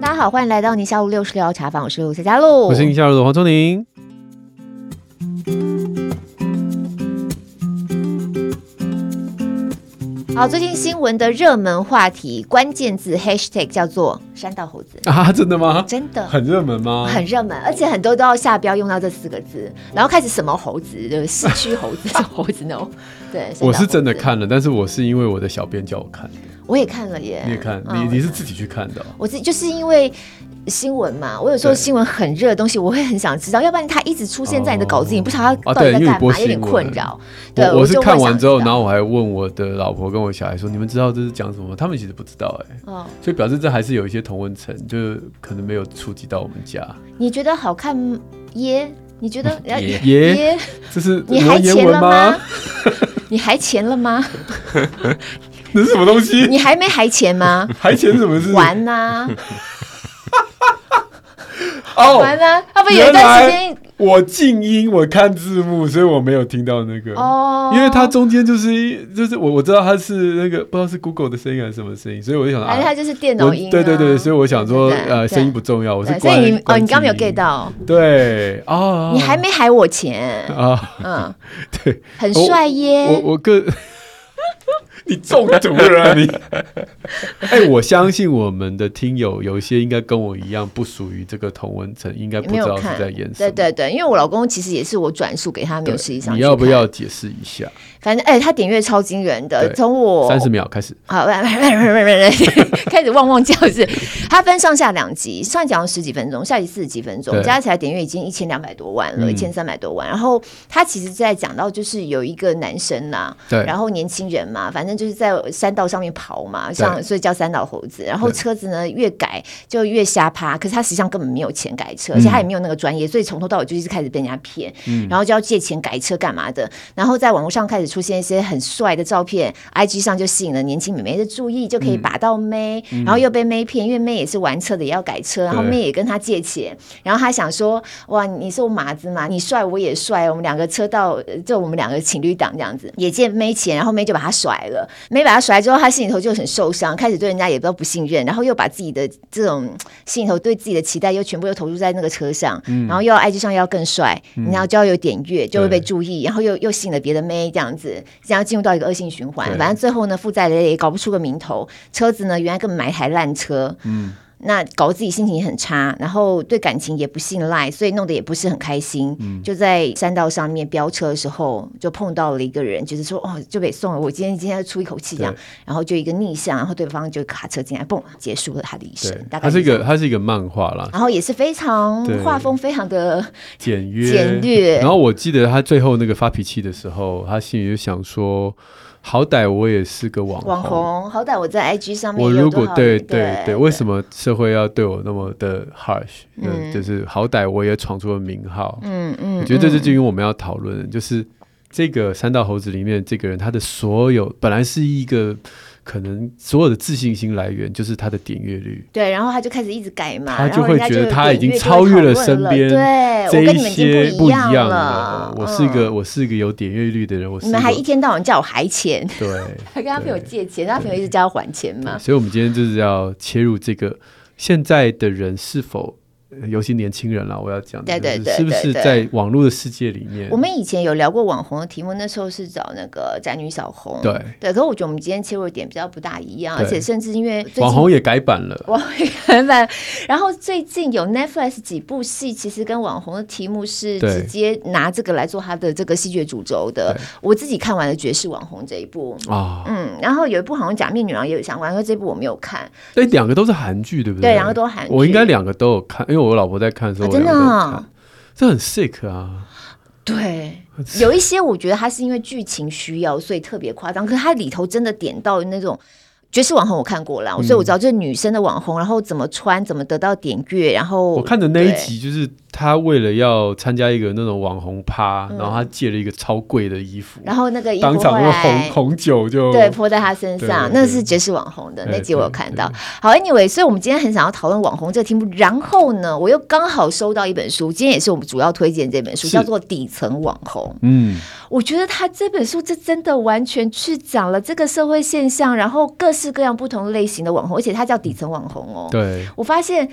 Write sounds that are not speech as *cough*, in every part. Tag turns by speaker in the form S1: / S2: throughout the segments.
S1: 大家好，欢迎来到宁夏路六十六号茶坊，我是夏佳璐，
S2: 我是宁夏路的黄聪宁。
S1: 好，最近新闻的热门话题关键字 hashtag 叫做山道猴子
S2: 啊，真的吗？
S1: 真的
S2: 很热门吗？
S1: 很热门，而且很多都要下标用到这四个字，然后开始什么猴子，就是市区猴子，*laughs* 猴子那种。对，
S2: 我是真的看了，但是我是因为我的小编叫我看的。
S1: 我也看了耶，
S2: 你也看，嗯、你你是自己去看的、哦？
S1: 我自己就是因为。新闻嘛，我有时候新闻很热的东西，我会很想知道，要不然它一直出现在你的稿子，哦、你不知道它到底在干嘛，有点困扰。对，
S2: 我，我是看完之后，然后我还问我的老婆跟我小孩说：“你们知道这是讲什么？”他们其实不知道哎、欸，哦，所以表示这还是有一些同温层，就是可能没有触及到我们家。
S1: 你觉得好看耶？你觉得 *laughs*
S2: 耶耶？这是
S1: 你还钱了吗？*laughs* 你还钱了吗？*laughs*
S2: 那是什么东西？
S1: 你还没还钱吗？
S2: 还钱什么事？
S1: 玩呐、啊！
S2: 哦，
S1: 玩呐、啊，他不有一段时间
S2: 我静音，我看字幕，所以我没有听到那个。哦，因为它中间就是就是我我知道它是那个不知道是 Google 的声音还是什么声音，所以我就想，
S1: 反正它就是电脑音，
S2: 对对对，所以我想说呃声音不重要，我是关你
S1: 哦，你刚没有 get 到，
S2: 对哦，
S1: 你还没还我钱啊，嗯，*laughs*
S2: 对，
S1: 很帅耶，
S2: 我我个。你中毒了你！*laughs* 哎、欸，我相信我们的听友有一些应该跟我一样不属于这个同文层，应该不知道是在演什么。
S1: 对对对，因为我老公其实也是我转述给他，没有实际上。
S2: 你要不要解释一下？
S1: 反正哎、欸，他点阅超惊人的，从我
S2: 三十秒开始，
S1: 好，开始汪汪叫是。他分上下两集，上集讲了十几分钟，下集四十几分钟，加起来点阅已经一千两百多万了，一千三百多万。然后他其实在讲到就是有一个男生呐、啊，对，然后年轻人嘛，反正。就是在山道上面跑嘛，像所以叫山道猴子。然后车子呢越改就越瞎趴，可是他实际上根本没有钱改车，而且他也没有那个专业，所以从头到尾就一直开始被人家骗，嗯、然后就要借钱改车干嘛的。然后在网络上开始出现一些很帅的照片，IG 上就吸引了年轻美眉的注意，就可以把到妹，嗯、然后又被妹骗，因为妹也是玩车的，也要改车，然后妹也跟他借钱，然后他想说哇，你是我马子嘛，你帅我也帅，我们两个车道就我们两个情侣档这样子，也借妹钱，然后妹就把他甩了。没把他甩之后，他心里头就很受伤，开始对人家也不知道不信任，然后又把自己的这种心里头对自己的期待又全部又投入在那个车上，嗯、然后又要 IG 上要更帅，嗯、然后就要有点阅，就会被注意，然后又又吸引了别的妹这样子，这样进入到一个恶性循环。反正最后呢，负债累累，搞不出个名头，车子呢原来根本买一台烂车。嗯那搞得自己心情也很差，然后对感情也不信赖，所以弄得也不是很开心。嗯，就在山道上面飙车的时候，就碰到了一个人，就是说哦，就被送了。我今天今天要出一口气这样，然后就一个逆向，然后对方就卡车进来，嘣，结束了他的一生。大概
S2: 它是一个它是一个漫画啦，
S1: 然后也是非常画风非常的
S2: 简约
S1: 简略。
S2: 然后我记得他最后那个发脾气的时候，他心里就想说。好歹我也是个网红，
S1: 网红好歹我在 IG 上面。
S2: 我如果对对对，为什么社会要对我那么的 harsh？嗯，就是好歹我也闯出了名号。嗯嗯，我觉得这是基于我们要讨论的，就是这个三道猴子里面这个人，他的所有本来是一个。可能所有的自信心来源就是他的点阅率，
S1: 对，然后他就开始一直改嘛，
S2: 他就会觉得他已经超越了身边对这一些不一样了。我是一个，我是一个有点阅率的人，我是。
S1: 你们还一天到晚叫我还钱，
S2: 对，*laughs*
S1: 还跟他朋友借钱，他朋友一直叫他还钱嘛。
S2: 所以，我们今天就是要切入这个现在的人是否。尤其年轻人了，我要讲，对对对，是不是在网络的世界里面？
S1: 我们以前有聊过网红的题目，那时候是找那个宅女小红，
S2: 对
S1: 对。可是我觉得我们今天切入点比较不大一样，而且甚至因为
S2: 网红也改版了，
S1: 网红也改版。然后最近有 Netflix 几部戏，其实跟网红的题目是直接拿这个来做他的这个戏剧主轴的。我自己看完了《绝世网红》这一部啊，嗯，然后有一部好像《假面女郎》也有相关，因为这部我没有看。
S2: 对，两个都是韩剧，对不对？
S1: 对，两个都韩剧。
S2: 我应该两个都有看，因为。我老婆在看的时候，真的，这很 sick 啊！
S1: 对，有一些我觉得它是因为剧情需要，所以特别夸张。可是它里头真的点到那种爵士网红我看过了，所以我知道就是女生的网红，然后怎么穿，怎么得到点阅，然后
S2: 我看的那一集就是她为了要参加一个那种网红趴，然后她借了一个超贵的衣服，
S1: 然后那个衣服
S2: 当场用红红酒就
S1: 对泼在她身上，那是爵士网红的那集我有看到。好，Anyway，所以我们今天很想要讨论网红这个题目，然后呢，我又刚好收到一本书，今天也是我们主要推荐这本书，叫做《底层网红》。嗯，我觉得他这本书这真的完全去讲了这个社会现象，然后各。各式各样不同类型的网红，而且它叫底层网红哦。
S2: 对，
S1: 我发现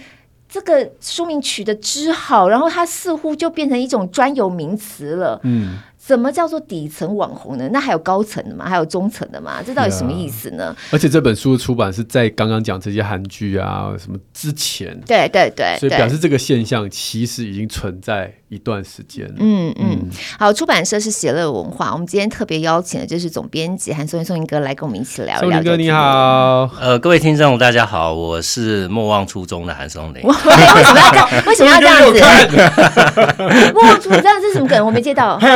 S1: 这个书名取得之好，然后它似乎就变成一种专有名词了。嗯。什么叫做底层网红呢？那还有高层的吗？还有中层的吗？这到底什么意思呢？
S2: 而且这本书的出版是在刚刚讲这些韩剧啊什么之前，
S1: 对对对，
S2: 所以表示这个现象其实已经存在一段时间了。
S1: 嗯嗯，好，出版社是写乐文化，我们今天特别邀请的就是总编辑韩松英松英哥来跟我们一起聊一聊。
S2: 哥你好，
S3: 呃，各位听众大家好，我是莫忘初衷的韩松林。
S1: 为什么要这样？为什么要这样子？*laughs* 莫忘初衷，这样是什么梗？我没接到。*laughs*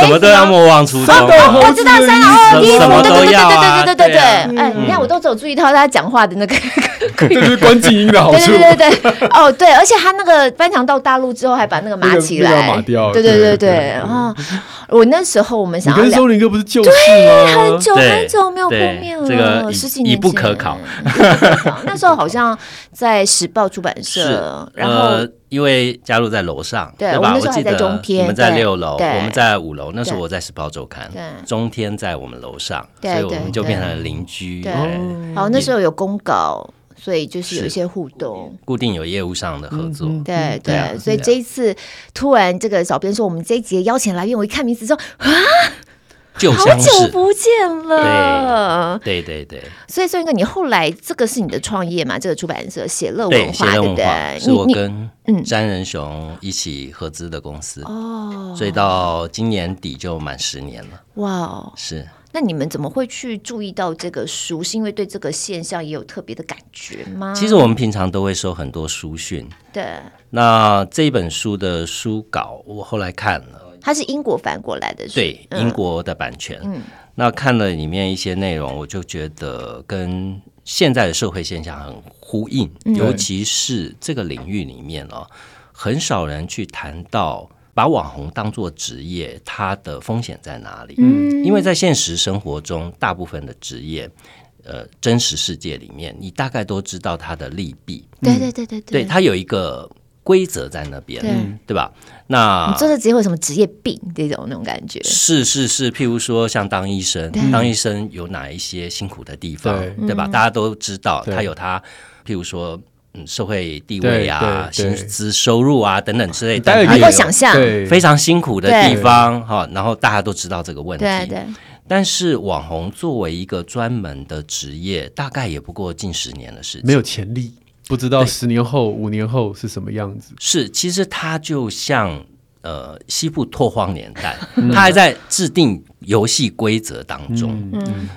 S3: 什么都要莫忘初衷。
S1: 我知道三老二衣服，
S3: 什么都要
S1: 啊，对对对对对对。哎，你看我都只有注意到他讲话的那个，
S2: 这是关静音的好处。
S1: 对对对对，哦对，而且他那个翻墙到大陆之后，还把那个码起来，
S2: 码掉。
S1: 对对对对，然后我那时候我们想，
S2: 跟松林哥不是旧识
S1: 吗？很久很久没有碰面了，
S3: 这个十几年已不可考。
S1: 那时候好像在时报出版社，然后。
S3: 因为加入在楼上，
S1: 对，
S3: 对吧？我记得
S1: 我
S3: 们在六楼，我们在五楼。那时候我在《时报周刊》，中天在我们楼上，所以我们就变成了邻居。对，
S1: 好，那时候有公稿，所以就是有一些互动，
S3: 固定有业务上的合作。
S1: 对对，所以这一次突然这个小编说我们这一集邀请来宾，我一看名字之后啊。好久不见了，
S3: 对对对，
S1: 所以宋英哥，你后来这个是你的创业嘛？这个出版社写乐文化，对不对？
S3: 是我跟詹仁雄一起合资的公司哦，所以到今年底就满十年了。哇哦，是。
S1: 那你们怎么会去注意到这个书？是因为对这个现象也有特别的感觉吗？
S3: 其实我们平常都会收很多书讯，
S1: 对。
S3: 那这一本书的书稿，我后来看了。
S1: 它是英国翻过来的，
S3: 对，英国的版权。嗯，那看了里面一些内容，我就觉得跟现在的社会现象很呼应，嗯、尤其是这个领域里面哦，很少人去谈到把网红当做职业，它的风险在哪里？嗯，因为在现实生活中，大部分的职业，呃，真实世界里面，你大概都知道它的利弊。
S1: 对对对对对，
S3: 对，它有一个。规则在那边，对，对吧？那
S1: 你做这职业会什么职业病这种那种感觉？
S3: 是是是，譬如说像当医生，当医生有哪一些辛苦的地方，对吧？大家都知道，他有他，譬如说嗯，社会地位啊、薪资收入啊等等之类，
S1: 大家能够想象
S3: 非常辛苦的地方哈。然后大家都知道这个问题，对。但是网红作为一个专门的职业，大概也不过近十年的事情，
S2: 没有潜力。不知道十年后、五年后是什么样子？
S3: 是，其实它就像呃西部拓荒年代，*laughs* 他还在制定游戏规则当中。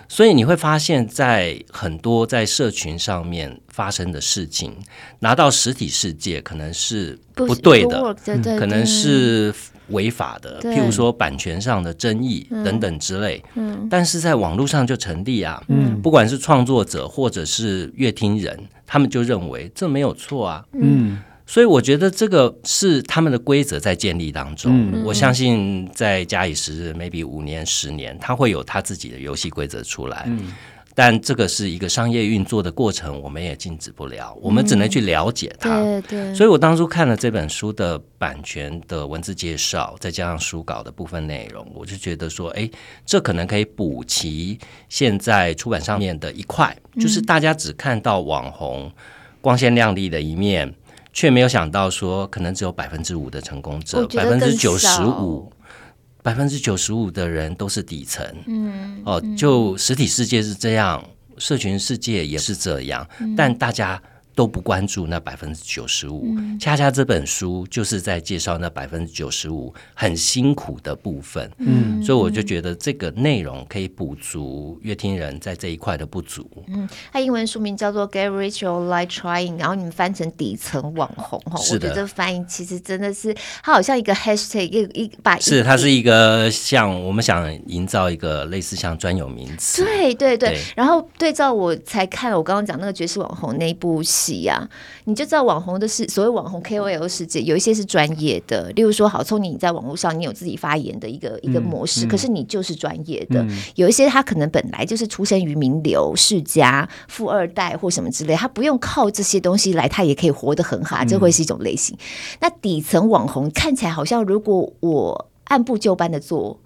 S3: 所以你会发现在很多在社群上面发生的事情，拿到实体世界可能是不对的，可能是违法的。譬如说版权上的争议等等之类。嗯，但是在网络上就成立啊。嗯，不管是创作者或者是乐听人。他们就认为这没有错啊，嗯，所以我觉得这个是他们的规则在建立当中。嗯，我相信在假以时日，maybe 五年、十年，他会有他自己的游戏规则出来。嗯，但这个是一个商业运作的过程，我们也禁止不了，我们只能去了解它。对对。所以我当初看了这本书的版权的文字介绍，再加上书稿的部分内容，我就觉得说，哎，这可能可以补齐现在出版上面的一块。就是大家只看到网红光鲜亮丽的一面，却没有想到说，可能只有百分之五的成功者，百分之九十五，百分之九十五的人都是底层。嗯，哦，就实体世界是这样，社群世界也是这样，但大家。都不关注那百分之九十五。恰恰这本书就是在介绍那百分之九十五很辛苦的部分。嗯，所以我就觉得这个内容可以补足乐听人在这一块的不足。
S1: 嗯，它英文书名叫做《Get Rich or Die Trying》，然后你们翻成底层网红哈，我觉得这翻译其实真的是它好像一个 hashtag 一一把
S3: 是它是一个像我们想营造一个类似像专有名词。
S1: 对对对，对然后对照我才看了我刚刚讲那个爵士网红那部戏呀、啊，你就知道网红的是所谓网红 KOL 世界，有一些是专业的，例如说好聪明你在网络上你有自己发言的一个、嗯、一个模式，可是你就是专业的。嗯、有一些他可能本来就是出身于名流世家、富二代或什么之类，他不用靠这些东西来，他也可以活得很好，这会是一种类型。嗯、那底层网红看起来好像，如果我按部就班的做。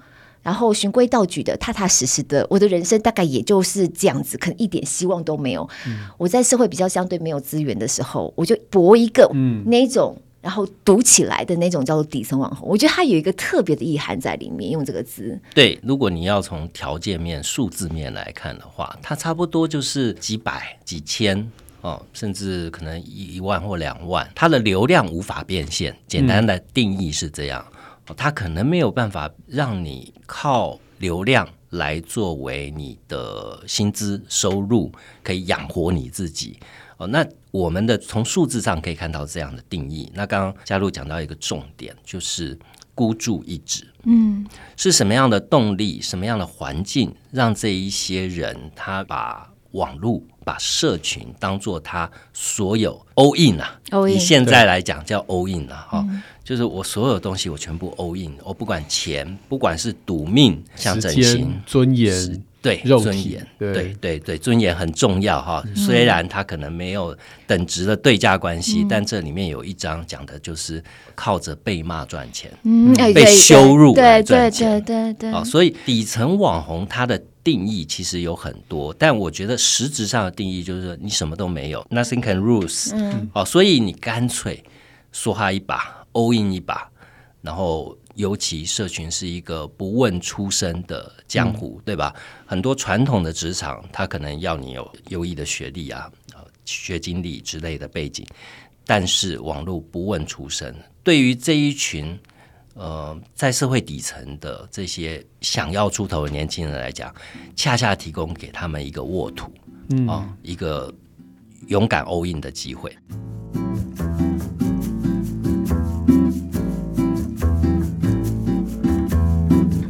S1: 然后循规蹈矩的、踏踏实实的，我的人生大概也就是这样子，可能一点希望都没有。嗯、我在社会比较相对没有资源的时候，我就搏一个那种，嗯、然后赌起来的那种叫做底层网红。我觉得它有一个特别的意涵在里面，用这个字。
S3: 对，如果你要从条件面、数字面来看的话，它差不多就是几百、几千哦，甚至可能一万或两万。它的流量无法变现，简单的定义是这样。嗯他可能没有办法让你靠流量来作为你的薪资收入，可以养活你自己。哦，那我们的从数字上可以看到这样的定义。那刚刚嘉璐讲到一个重点，就是孤注一掷。嗯，是什么样的动力，什么样的环境，让这一些人他把网络、把社群当做他所有 all in 啊？all in。以现在来讲叫 all in 啊，哈。就是我所有东西，我全部 all in，我不管钱，不管是赌命，像整形、
S2: 尊严，对，
S3: 尊严，
S2: 对
S3: 对对对，尊严很重要哈。嗯、虽然它可能没有等值的对价关系，嗯、但这里面有一章讲的就是靠着被骂赚钱，嗯，被羞辱来赚钱，对对对对。所以底层网红他的定义其实有很多，但我觉得实质上的定义就是说你什么都没有，nothing can lose，嗯，哦，所以你干脆梭哈一把。all in 一把，然后尤其社群是一个不问出身的江湖，嗯、对吧？很多传统的职场，他可能要你有优异的学历啊、学经历之类的背景，但是网络不问出身，对于这一群呃在社会底层的这些想要出头的年轻人来讲，恰恰提供给他们一个沃土，嗯、哦，一个勇敢 all in 的机会。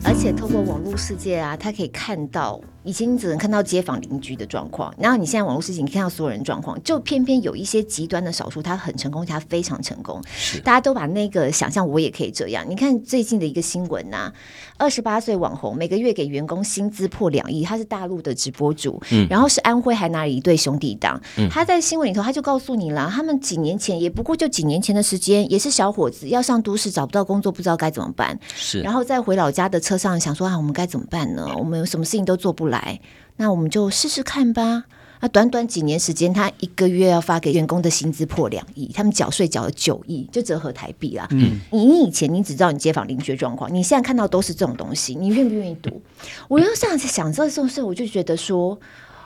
S1: 而且透过网络世界啊，他可以看到。以前你只能看到街坊邻居的状况，然后你现在网络事情，你看到所有人状况，就偏偏有一些极端的少数，他很成功，他非常成功。是大家都把那个想象，我也可以这样。你看最近的一个新闻呐、啊，二十八岁网红每个月给员工薪资破两亿，他是大陆的直播主，嗯、然后是安徽还拿了一对兄弟档。嗯、他在新闻里头他就告诉你了，他们几年前也不过就几年前的时间，也是小伙子要上都市找不到工作，不知道该怎么办。是，然后在回老家的车上想说啊，我们该怎么办呢？我们有什么事情都做不来。来，那我们就试试看吧。那短短几年时间，他一个月要发给员工的薪资破两亿，他们缴税缴了九亿，就折合台币啦。嗯，你以前你只知道你街坊邻居状况，你现在看到都是这种东西，你愿不愿意读？我就这样子想这种事，我就觉得说。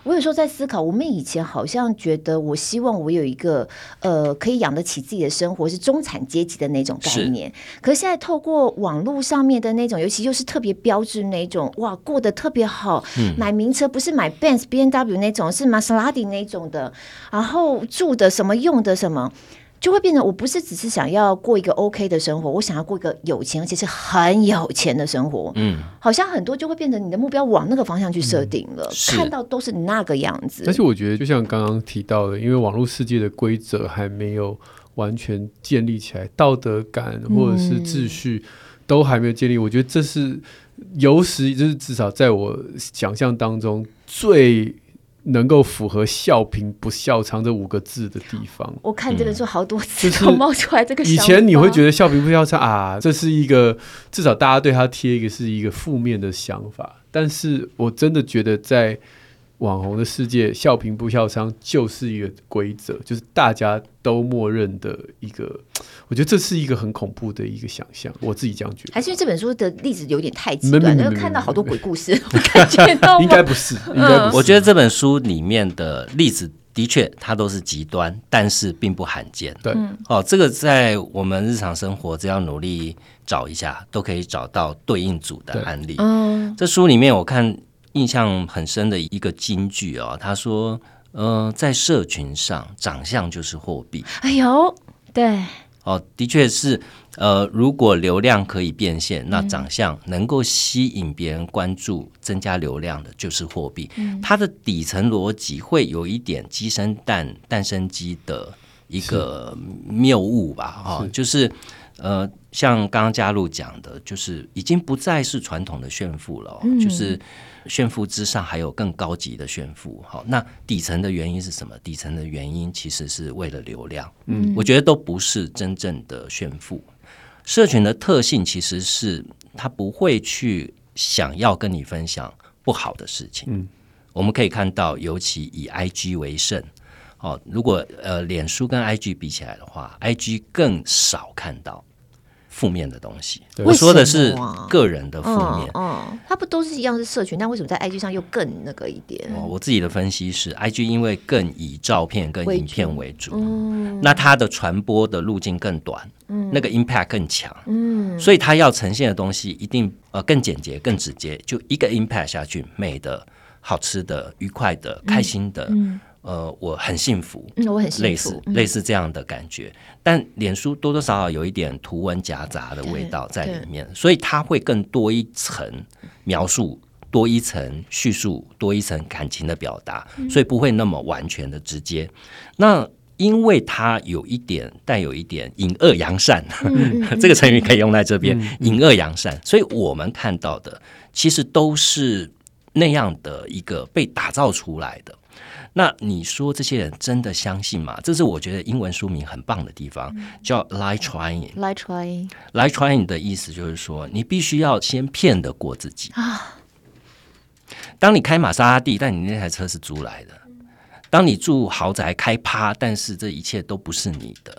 S1: 我有时候在思考，我们以前好像觉得，我希望我有一个呃可以养得起自己的生活，是中产阶级的那种概念。是可是现在透过网络上面的那种，尤其又是特别标志那种，哇，过得特别好，嗯、买名车不是买 Benz、B N W 那种，是玛莎拉蒂那种的，然后住的什么用的什么。就会变成，我不是只是想要过一个 OK 的生活，我想要过一个有钱而且是很有钱的生活。嗯，好像很多就会变成你的目标往那个方向去设定了，嗯、看到都是那个样子。
S2: 而且我觉得，就像刚刚提到的，因为网络世界的规则还没有完全建立起来，道德感或者是秩序都还没有建立。嗯、我觉得这是有史，就是至少在我想象当中最。能够符合“笑贫不笑娼”这五个字的地方，
S1: 我看这本书好多次都冒出来这个。
S2: 以前你会觉得“笑贫不笑娼”啊，这是一个至少大家对他贴一个是一个负面的想法，但是我真的觉得在。网红的世界，笑贫不笑娼就是一个规则，就是大家都默认的一个。我觉得这是一个很恐怖的一个想象，我自己这样觉得。
S1: 还是因为这本书的例子有点太极端，然后看到好多鬼故事，我感觉到 *laughs*
S2: 应该不是，应该不是。
S3: 我觉得这本书里面的例子。的确，它都是极端，但是并不罕见。
S2: 对，
S3: 哦，这个在我们日常生活，只要努力找一下，都可以找到对应组的案例。嗯，这书里面我看印象很深的一个金句哦，他说：“呃，在社群上，长相就是货币。”
S1: 哎呦，对。
S3: 哦，的确是，呃，如果流量可以变现，那长相能够吸引别人关注、增加流量的，就是货币。嗯、它的底层逻辑会有一点鸡生蛋，蛋生鸡的一个谬误吧？哈、哦，就是。呃，像刚刚嘉璐讲的，就是已经不再是传统的炫富了，嗯、就是炫富之上还有更高级的炫富。好，那底层的原因是什么？底层的原因其实是为了流量。嗯，我觉得都不是真正的炫富。社群的特性其实是他不会去想要跟你分享不好的事情。嗯，我们可以看到，尤其以 IG 为甚。哦，如果呃，脸书跟 IG 比起来的话，IG 更少看到。负面的东西，我说的是个人的负面。
S1: 嗯，它不都是一样是社群，那为什么在 IG 上又更那个一点？
S3: 哦，我自己的分析是，IG 因为更以照片跟影片为主，嗯，那它的传播的路径更短，嗯，那个 impact 更强，嗯，所以它要呈现的东西一定呃更简洁、更直接，就一个 impact 下去，美的、好吃的、愉快的、开心的。嗯嗯呃，我很幸福，
S1: 嗯、我很幸福，
S3: 类似、嗯、类似这样的感觉。但脸书多多少少有一点图文夹杂的味道在里面，所以它会更多一层描述，多一层叙述，多一层感情的表达，所以不会那么完全的直接。嗯、那因为它有一点带有一点隐恶扬善，*laughs* 嗯、这个成语可以用在这边，隐恶扬善。所以我们看到的其实都是那样的一个被打造出来的。那你说这些人真的相信吗？这是我觉得英文书名很棒的地方，叫 lie trying。
S1: lie trying。
S3: lie trying 的意思就是说，你必须要先骗得过自己啊。当你开玛莎拉蒂，但你那台车是租来的；当你住豪宅开趴，但是这一切都不是你的。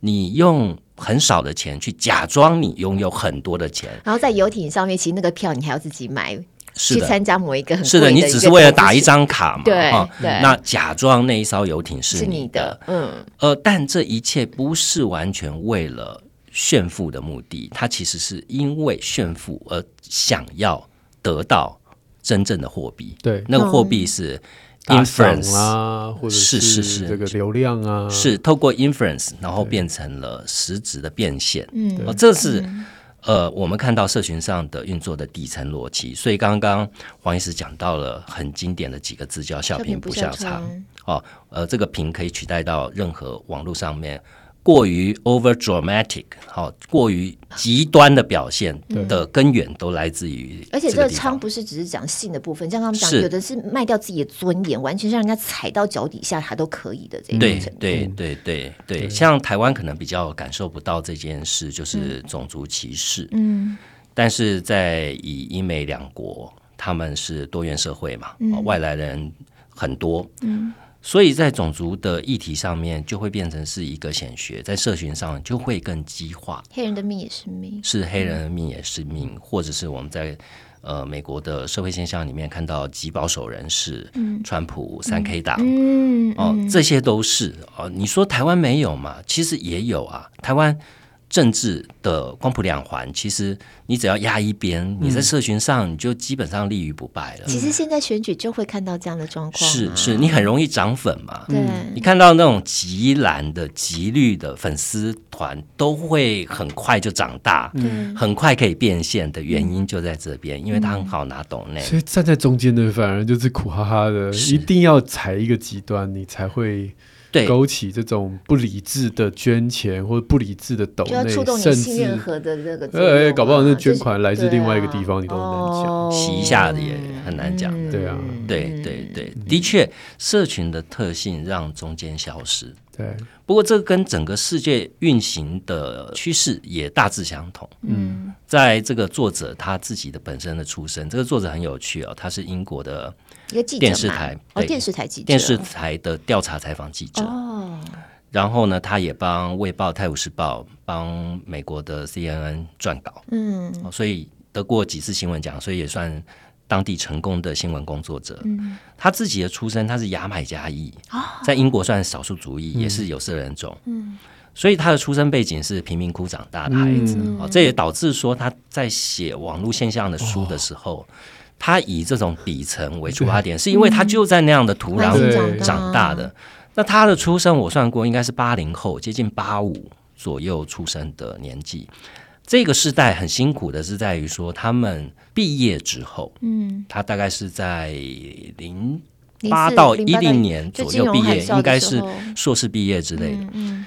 S3: 你用很少的钱去假装你拥有很多的钱，
S1: 然后在游艇上面，其实那个票你还要自己买。去参加某一个很
S3: 是的，你只是为了打一张卡嘛？
S1: 对对。
S3: 那假装那一艘游艇是
S1: 你的，嗯。
S3: 呃，但这一切不是完全为了炫富的目的，它其实是因为炫富而想要得到真正的货币。
S2: 对，
S3: 那个货币是 influence
S2: 啊，或者是是是这个流量啊，
S3: 是透过 influence 然后变成了实质的变现。嗯，这是。呃，我们看到社群上的运作的底层逻辑，所以刚刚黄医师讲到了很经典的几个字，叫“笑贫不笑娼”。哦，呃，这个“贫”可以取代到任何网络上面。过于 over dramatic，好，过于极端的表现的根源都来自于，
S1: 而且这个娼不是只是讲性的部分，像刚刚讲，有的是卖掉自己的尊严，完全是让人家踩到脚底下，他都可以的这种程度。
S3: 对对对对。对，像台湾可能比较感受不到这件事，就是种族歧视。嗯，但是在以英美两国，他们是多元社会嘛，外来人很多。嗯。所以在种族的议题上面，就会变成是一个显学，在社群上就会更激化。
S1: 黑人的命也是命，
S3: 是黑人的命也是命，嗯、或者是我们在呃美国的社会现象里面看到极保守人士，嗯，川普三 K 党，嗯，哦，这些都是哦。你说台湾没有嘛？其实也有啊，台湾。政治的光谱两环，其实你只要压一边，你在社群上你就基本上立于不败了。
S1: 其实现在选举就会看到这样的状况，
S3: 是是，你很容易涨粉嘛。
S1: 对，
S3: 你看到那种极蓝的、极绿的粉丝团，都会很快就长大，嗯，很快可以变现的原因就在这边，因为它很好拿懂内。
S2: 所以站在中间的反而就是苦哈哈的，一定要踩一个极端，你才会。对，勾起这种不理智的捐钱或者不理智的抖内，甚至任何的这个，哎，搞不好那捐款来自另外一个地方，你都很难讲，
S3: 洗一下的也很难讲。
S2: 对啊，
S3: 对对。对，的确，社群的特性让中间消失。
S2: 对，
S3: 不过这跟整个世界运行的趋势也大致相同。嗯，在这个作者他自己的本身的出身，这个作者很有趣哦，他是英国的。
S1: 一个记者
S3: 电视台
S1: 哦，电视台记者，
S3: 电视台的调查采访记者。哦。然后呢，他也帮《卫报》《泰晤士报》帮美国的 CNN 撰稿，嗯，所以得过几次新闻奖，所以也算当地成功的新闻工作者。
S1: 嗯，
S3: 他自己的出身他是牙买加裔，
S1: 哦，
S3: 在英国算少数族裔，也是有色人种。
S1: 嗯，
S3: 所以他的出生背景是贫民窟长大的孩子。
S1: 嗯。
S3: 哦，这也导致说他在写网络现象的书的时候，他以这种底层为出发点，是因为他就在那样的土壤
S1: 对
S3: 长大的。那他的出生，我算过应该是八零后，接近八五左右出生的年纪。这个时代很辛苦的是在于说，他们毕业之后，
S1: 嗯，
S3: 他大概是在零八到一零年左右毕业，应该是硕士毕业之类的。
S1: 嗯，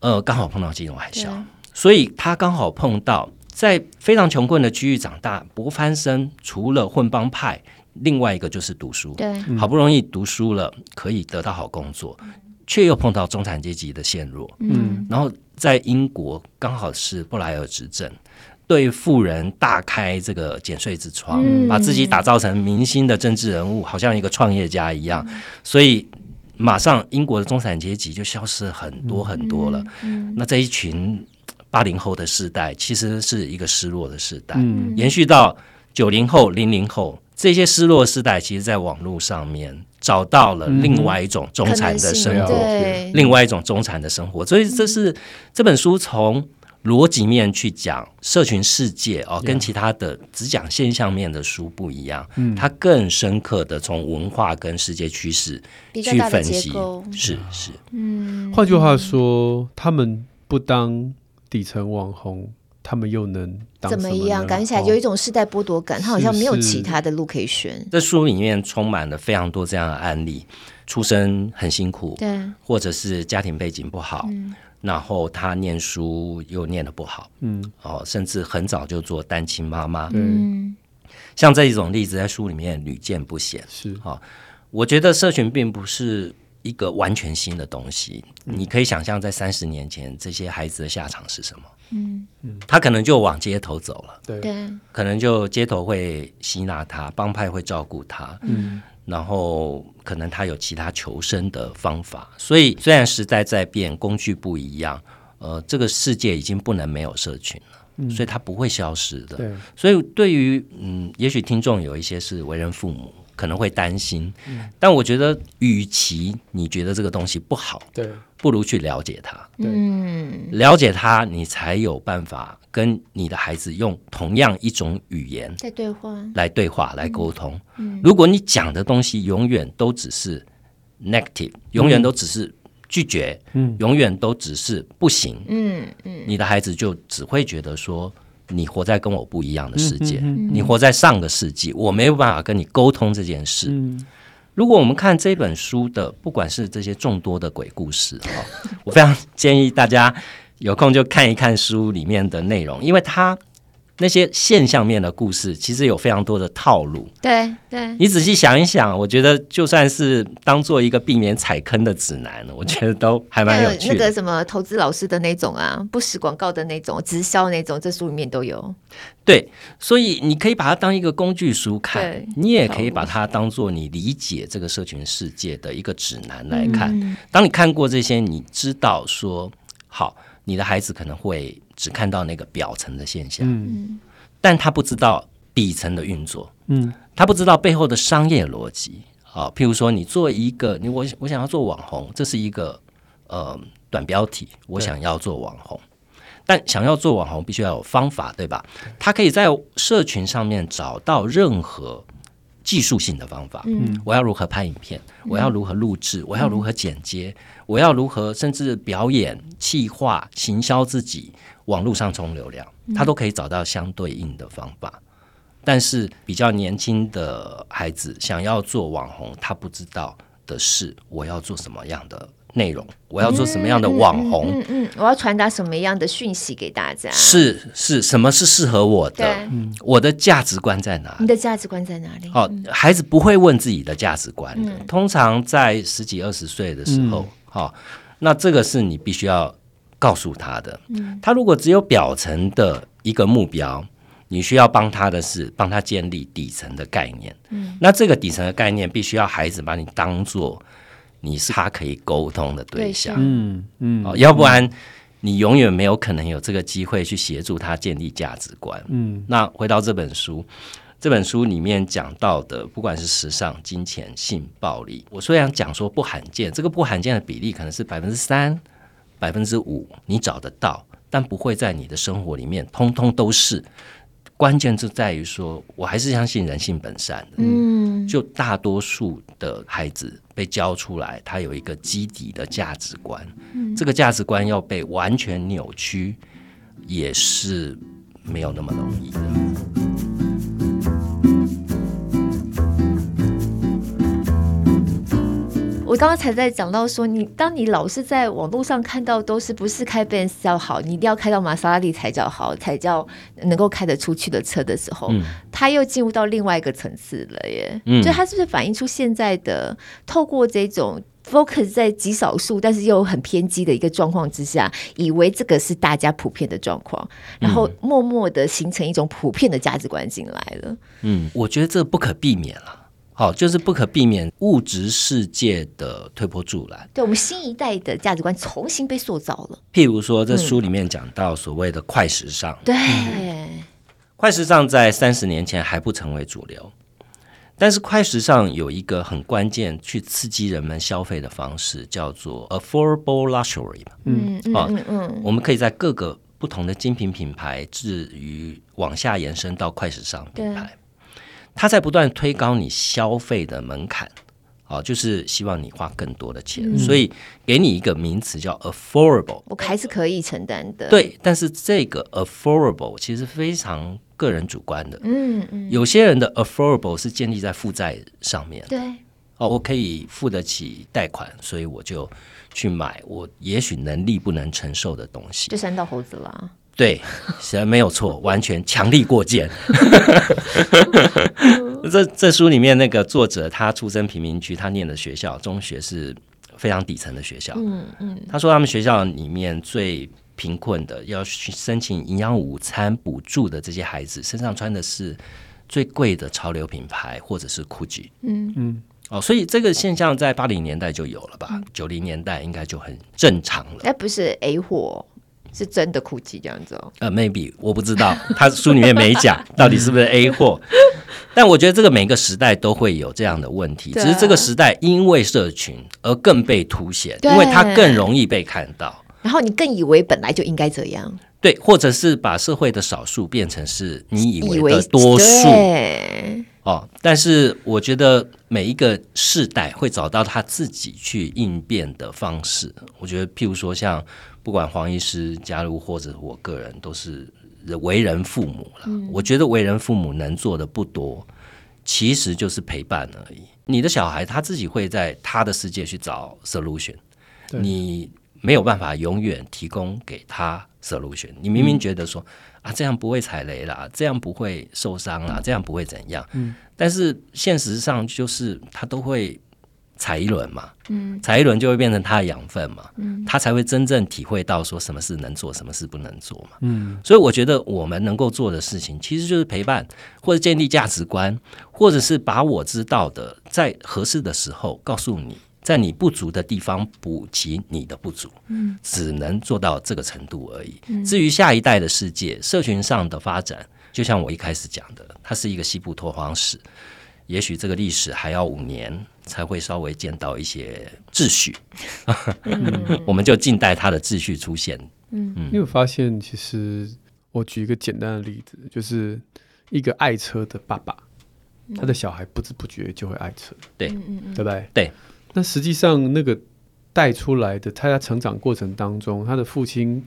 S3: 呃，刚好碰到金融海啸，所以他刚好碰到在非常穷困的区域长大，不翻身，除了混帮派，另外一个就是读书。
S1: 对，
S3: 好不容易读书了，可以得到好工作，却又碰到中产阶级的陷落。
S1: 嗯，
S3: 然后。在英国刚好是布莱尔执政，对富人大开这个减税之窗，嗯、把自己打造成明星的政治人物，好像一个创业家一样。嗯、所以马上英国的中产阶级就消失很多很多了。
S1: 嗯嗯、
S3: 那这一群八零后的世代，其实是一个失落的世代，
S2: 嗯、
S3: 延续到九零后、零零后。这些失落的世代，其实，在网络上面找到了另外一种中产的生活，
S1: 嗯、
S3: 另外一种中产的生活。所以，这是这本书从逻辑面去讲社群世界哦，跟其他的只讲现象面的书不一样。
S2: 嗯、
S3: 它更深刻的从文化跟世界趋势去分析，是是。
S1: 嗯，
S2: 换句话说，他们不当底层网红。他们又能当
S1: 怎么样？感觉起来有一种世代剥夺感，哦、他好像没有其他的路可以选。
S3: 这书里面充满了非常多这样的案例，出身很辛苦，
S1: 对，
S3: 或者是家庭背景不好，
S1: 嗯、
S3: 然后他念书又念的不好，
S2: 嗯，
S3: 哦，甚至很早就做单亲妈妈，
S1: 嗯，
S3: 像这一种例子在书里面屡见不鲜。
S2: 是，
S3: 哦，我觉得社群并不是一个完全新的东西，嗯、你可以想象在三十年前这些孩子的下场是什么？
S1: 嗯，
S3: 他可能就往街头走了，
S2: 对，
S3: 可能就街头会吸纳他，帮派会照顾他，
S2: 嗯，
S3: 然后可能他有其他求生的方法。所以虽然时代在变，工具不一样，呃，这个世界已经不能没有社群了，嗯，所以它不会消失的。
S2: 对，
S3: 所以对于嗯，也许听众有一些是为人父母。可能会担心，但我觉得，与其你觉得这个东西不好，
S2: 对，
S3: 不如去了解它。
S1: 嗯，
S3: 了解它，你才有办法跟你的孩子用同样一种语言
S1: 在对话，
S3: 来对话，来沟通。如果你讲的东西永远都只是 negative，永远都只是拒绝，嗯，永远都只是不行，嗯嗯，你的孩子就只会觉得说。你活在跟我不一样的世界，你活在上个世纪，我没有办法跟你沟通这件事。嗯、如果我们看这本书的，不管是这些众多的鬼故事，*laughs* 我非常建议大家有空就看一看书里面的内容，因为它。那些现象面的故事，其实有非常多的套路。
S1: 对对，
S3: 你仔细想一想，我觉得就算是当做一个避免踩坑的指南，我觉得都还蛮有趣的。
S1: 那个什么投资老师的那种啊，不识广告的那种，直销那种，这书里面都有。
S3: 对，所以你可以把它当一个工具书看，你也可以把它当做你理解这个社群世界的一个指南来看。
S1: 嗯、
S3: 当你看过这些，你知道说好。你的孩子可能会只看到那个表层的现象，
S2: 嗯，
S3: 但他不知道底层的运作，
S2: 嗯，
S3: 他不知道背后的商业逻辑。好，譬如说，你做一个，你我我想要做网红，这是一个呃短标题，我想要做网红，但想要做网红必须要有方法，对吧？他可以在社群上面找到任何。技术性的方法，嗯，我要如何拍影片？嗯、我要如何录制？我要如何剪接？嗯、我要如何甚至表演、企划、行销自己？网络上冲流量，他都可以找到相对应的方法。嗯、但是比较年轻的孩子想要做网红，他不知道的是我要做什么样的。内容，我要做什么样的网红？
S1: 嗯嗯，嗯，嗯，我要传达什么样的讯息给大家？
S3: 是是，什么是适合我的？
S1: 对
S3: 我的价值观在哪里？
S1: 你的价值观在哪里？
S3: 哦，孩子不会问自己的价值观的，
S1: 嗯、
S3: 通常在十几二十岁的时候，好、嗯哦，那这个是你必须要告诉他的。
S1: 嗯、
S3: 他如果只有表层的一个目标，你需要帮他的是帮他建立底层的概念。
S1: 嗯，
S3: 那这个底层的概念必须要孩子把你当做。你是他可以沟通的对象，
S2: 嗯嗯，
S3: 哦，要不然你永远没有可能有这个机会去协助他建立价值观。
S2: 嗯，
S3: 那回到这本书，这本书里面讲到的，不管是时尚、金钱、性、暴力，我虽然讲说不罕见，这个不罕见的比例可能是百分之三、百分之五，你找得到，但不会在你的生活里面通通都是。关键就在于说，我还是相信人性本善的。嗯，就大多数的孩子被教出来，他有一个基底的价值观。嗯，这个价值观要被完全扭曲，也是没有那么容易的。
S1: 我刚刚才在讲到说，你当你老是在网络上看到都是不是开 Benz 叫好，你一定要开到玛莎拉蒂才叫好，才叫能够开得出去的车的时候，嗯、它又进入到另外一个层次了耶。嗯，所以它是不是反映出现在的透过这种 focus 在极少数，但是又很偏激的一个状况之下，以为这个是大家普遍的状况，然后默默的形成一种普遍的价值观进来了。
S3: 嗯，我觉得这不可避免了。好，就是不可避免物质世界的推波助澜。
S1: 对，我们新一代的价值观重新被塑造了。
S3: 譬如说，这书里面讲到所谓的快时尚，
S1: 嗯、对，
S3: 快时尚在三十年前还不成为主流，但是快时尚有一个很关键去刺激人们消费的方式，叫做 affordable luxury。嗯嗯嗯嗯，我们可以在各个不同的精品品牌，至于往下延伸到快时尚品牌。他在不断推高你消费的门槛，啊，就是希望你花更多的钱，嗯、所以给你一个名词叫 affordable，
S1: 我还是可以承担的。
S3: 对，但是这个 affordable 其实非常个人主观的。嗯嗯，有些人的 affordable 是建立在负债上面。
S1: 对，
S3: 哦，我可以付得起贷款，所以我就去买我也许能力不能承受的东西。
S1: 就三道猴子了。
S3: 对，实在没有错，完全强力过肩。*laughs* 这这书里面那个作者，他出身贫民区，他念的学校中学是非常底层的学校。嗯嗯，他说他们学校里面最贫困的，要去申请营养午餐补助的这些孩子，身上穿的是最贵的潮流品牌，或者是 GUCCI。嗯嗯，哦，所以这个现象在八零年代就有了吧？九零年代应该就很正常了。
S1: 哎不是 A 货。是真的 GUCCI 这样子哦？
S3: 呃，maybe 我不知道，*laughs* 他书里面没讲 *laughs* 到底是不是 A 货，但我觉得这个每个时代都会有这样的问题，只是这个时代因为社群而更被凸显，因为它更容易被看到，
S1: 然后你更以为本来就应该这样，
S3: 对，或者是把社会的少数变成是你以为的多数，哦，但是我觉得每一个世代会找到他自己去应变的方式，我觉得譬如说像。不管黄医师加入或者我个人，都是为人父母了。嗯、我觉得为人父母能做的不多，其实就是陪伴而已。你的小孩他自己会在他的世界去找 solution，你没有办法永远提供给他 solution。你明明觉得说、嗯、啊，这样不会踩雷啦，这样不会受伤啦，嗯、这样不会怎样，嗯、但是现实上就是他都会。踩一轮嘛，嗯，踩一轮就会变成他的养分嘛，嗯，他才会真正体会到说什么事能做，什么事不能做嘛，嗯，所以我觉得我们能够做的事情，其实就是陪伴，或者建立价值观，或者是把我知道的，在合适的时候告诉你，在你不足的地方补齐你的不足，嗯，只能做到这个程度而已。嗯，至于下一代的世界，社群上的发展，就像我一开始讲的，它是一个西部拓荒史。也许这个历史还要五年才会稍微见到一些秩序，嗯、*laughs* 我们就静待它的秩序出现。嗯，嗯，
S2: 你有发现，其实我举一个简单的例子，就是一个爱车的爸爸，他的小孩不知不觉就会爱车，
S3: 对，
S2: 对不对？
S3: 对。
S2: 那实际上那个带出来的，他在成长过程当中，他的父亲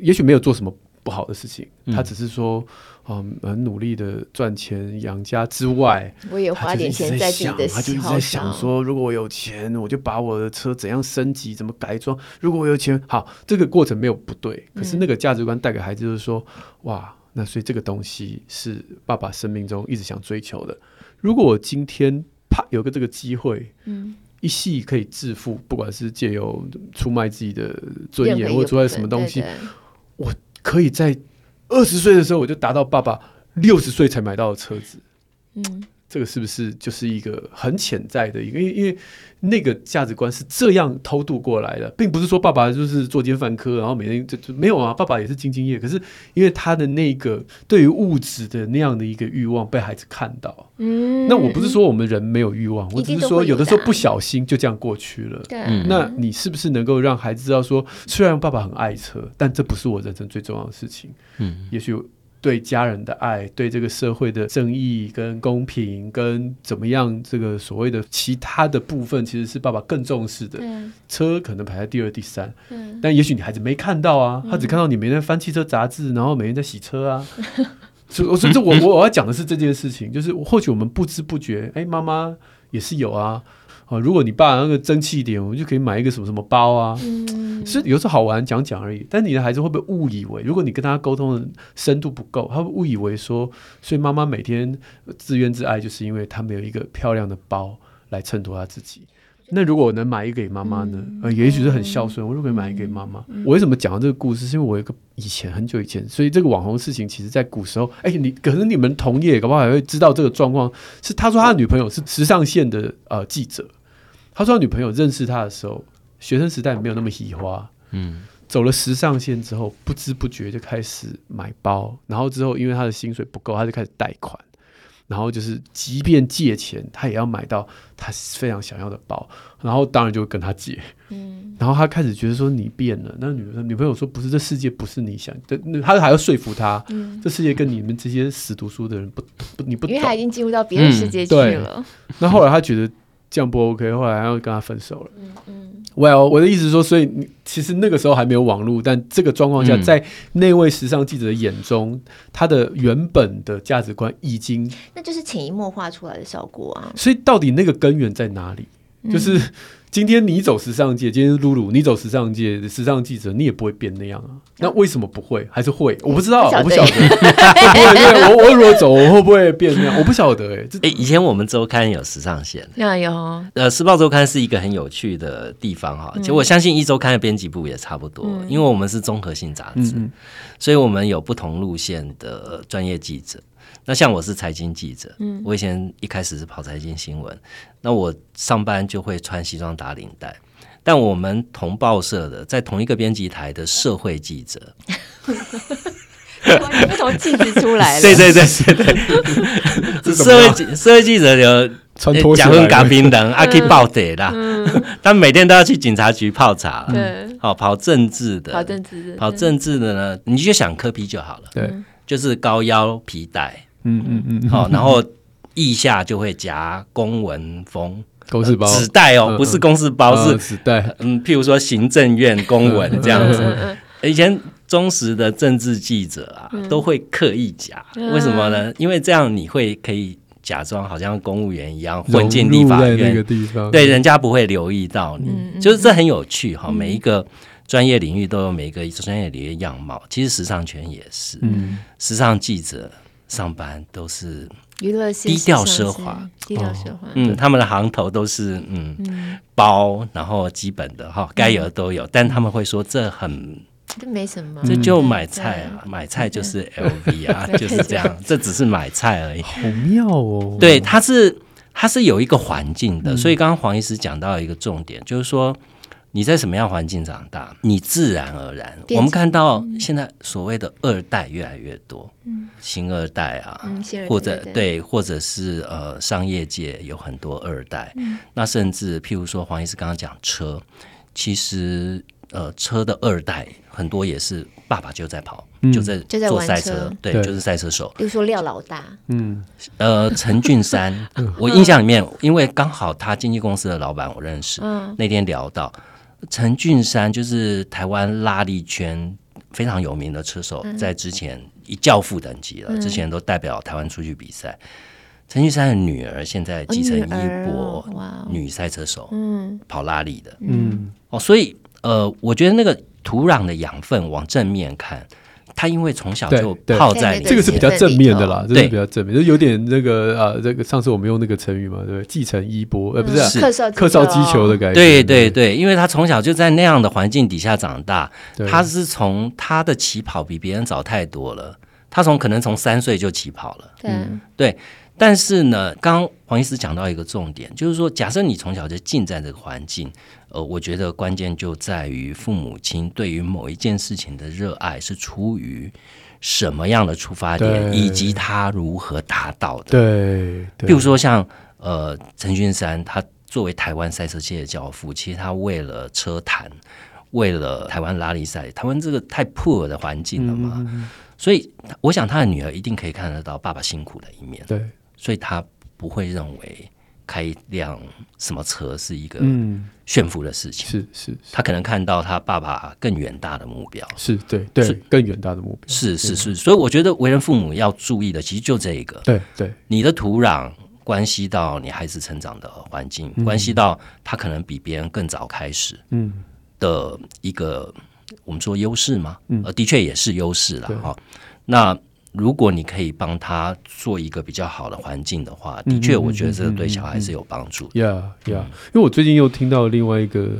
S2: 也许没有做什么。不好的事情，他只是说，嗯，很努力的赚钱养家之外，
S1: 我也花点钱在自己的喜好上。他就一直在想说，如果我有钱，我就把我的车怎样升级，怎么改装。如果我有钱，好，这个过程没有不对。可是那个价值观带给孩子就是说，哇，那所以这个东西是爸爸生命中一直想追求的。如果我今天啪有个这个机会，嗯，一系可以致富，不管是借由出卖自己的尊严，或者出卖什么东西，我。可以在二十岁的时候，我就达到爸爸六十岁才买到的车子。嗯，
S2: 这个是不是就是一个很潜在的一个？因为因为那个价值观是这样偷渡过来的，并不是说爸爸就是作奸犯科，然后每天就就没有啊。爸爸也是兢兢业业，可是因为他的那个对于物质的那样的一个欲望被孩子看到。嗯，那我不是说我们人没有欲望，我只是说有的时候不小心就这样过去了。对，那你是不是能够让孩子知道说，虽然爸爸很爱车，但这不是我人生最重要的事情。嗯，也许。对家人的爱，对这个社会的正义跟公平，跟怎么样这个所谓的其他的部分，其实是爸爸更重视的。嗯、车可能排在第二、第三，嗯、但也许你孩子没看到啊，他只看到你每天翻汽车杂志，然后每天在洗车啊。*laughs* 所以，所以，我我我要讲的是这件事情，就是或许我们不知不觉，哎，妈妈也是有啊。啊，如果你爸那个争气一点，我们就可以买一个什么什么包啊。嗯，是有时候好玩讲讲而已。但你的孩子会不会误以为，如果你跟他沟通的深度不够，他会误以为说，所以妈妈每天自怨自艾，就是因为他没有一个漂亮的包来衬托他自己。那如果我能买一个给妈妈呢？呃，也许是很孝顺。我如果可以买一个给妈妈，我为什么讲到这个故事？是因为我有一个以前很久以前，所以这个网红事情，其实在古时候，哎，你可能你们同业搞不好还会知道这个状况。是他说他的女朋友是时尚线的呃记者。他说他女朋友认识他的时候，学生时代没有那么喜欢，嗯，走了时尚线之后，不知不觉就开始买包，然后之后因为他的薪水不够，他就开始贷款，然后就是即便借钱，他也要买到他非常想要的包，然后当然就跟他借，嗯，然后他开始觉得说你变了，那女女朋友说不是，这世界不是你想的，他还要说服他，嗯，这世界跟你们这些死读书的人不不你不懂，
S1: 因为他已经进入到别的世界去了，
S2: 那后来他觉得。这样不 OK，后来还要跟他分手了。嗯嗯，Well，我的意思是说，所以你其实那个时候还没有网络，但这个状况下，在那位时尚记者的眼中，嗯、他的原本的价值观已经，
S1: 那就是潜移默化出来的效果啊。
S2: 所以到底那个根源在哪里？就是。嗯今天你走时尚界，今天是露露，你走时尚界，时尚记者，你也不会变那样啊。那为什么不会？还是会？我不知道，我不晓得。我 *laughs* 我如果走，我会不会变那样？我不晓得。哎，
S3: 哎，以前我们周刊有时尚线，*laughs*
S1: 有。
S3: 呃，时报周刊是一个很有趣的地方哈。其实我相信一周刊的编辑部也差不多，因为我们是综合性杂志，所以我们有不同路线的专业记者。那像我是财经记者，嗯，我以前一开始是跑财经新闻，那我上班就会穿西装打领带。但我们同报社的，在同一个编辑台的社会记者，*laughs*
S1: 不同气质出来了。*laughs*
S3: 对对对对对，*laughs* 社会记社会记者有穿拖鞋、嘎冰等阿 K 报的啦，他每天都要去警察局泡茶，对，好跑政治的，
S1: 跑政治的，
S3: 跑政治的呢，你就想柯 P 就好了，对，就是高腰皮带。嗯嗯嗯，好，然后腋下就会夹公文封
S2: 公事包
S3: 纸袋哦，不是公事包，是纸袋。嗯，譬如说行政院公文这样子。以前忠实的政治记者啊，都会刻意夹，为什么呢？因为这样你会可以假装好像公务员一样混进立法院，对，人家不会留意到你。就是这很有趣哈，每一个专业领域都有每一个专业领域的样貌。其实时尚圈也是，嗯，时尚记者。上班都是娱乐低调奢华，
S1: 低调奢华。
S3: 嗯，他们的行头都是嗯包，然后基本的哈，该有的都有。但他们会说这很
S1: 这没什么，
S3: 这就买菜啊，买菜就是 LV 啊，*laughs* 就是这样。这只是买菜而已，
S2: 好妙哦。
S3: 对，它是它是有一个环境的，所以刚刚黄医师讲到一个重点，就是说。你在什么样环境长大，你自然而然。我们看到现在所谓的二代越来越多，嗯，星二代啊，嗯、或者对，或者是呃，商业界有很多二代。嗯、那甚至譬如说黄医师刚刚讲车，其实呃，车的二代很多也是爸爸就在跑，嗯、就在做赛车，车对，对。就是赛车手。
S1: 比如说廖老大，
S3: 嗯，呃，陈俊山，*laughs* 我印象里面，因为刚好他经纪公司的老板我认识，嗯，那天聊到。陈俊山就是台湾拉力圈非常有名的车手，在之前一教父等级了，之前都代表台湾出去比赛。陈俊山的女儿现在继承衣钵，女赛车手，嗯，跑拉力的，嗯，哦，所以呃，我觉得那个土壤的养分往正面看。他因为从小就泡在
S2: 这个是比较正面的啦，这是比较正面，就有点那个啊，这个上次我们用那个成语嘛，对不对？继承衣钵，呃，不是
S1: 客少
S2: 客少击球的感觉。
S3: 对对对，因为他从小就在那样的环境底下长大，他是从他的起跑比别人早太多了，他从可能从三岁就起跑了，对。对。但是呢，刚刚黄医师讲到一个重点，就是说，假设你从小就浸在这个环境，呃，我觉得关键就在于父母亲对于某一件事情的热爱是出于什么样的出发点，以及他如何达到的。
S2: 对，
S3: 比如说像呃陈俊山，他作为台湾赛车界的教父，其实他为了车坛，为了台湾拉力赛，台湾这个太 poor 的环境了嘛，嗯、所以我想他的女儿一定可以看得到爸爸辛苦的一面。
S2: 对。所
S3: 以他不会认为开一辆什么车是一个炫富的事情，
S2: 是是，
S3: 他可能看到他爸爸更远大的目标，
S2: 是对对，更远大的目标，
S3: 是是是。所以我觉得为人父母要注意的，其实就这一个，
S2: 对对，
S3: 你的土壤关系到你孩子成长的环境，关系到他可能比别人更早开始，嗯，的一个我们说优势嘛，呃，的确也是优势了哈。那如果你可以帮他做一个比较好的环境的话，的确，我觉得这个对小孩是有帮助的。
S2: 呀呀，因为我最近又听到另外一个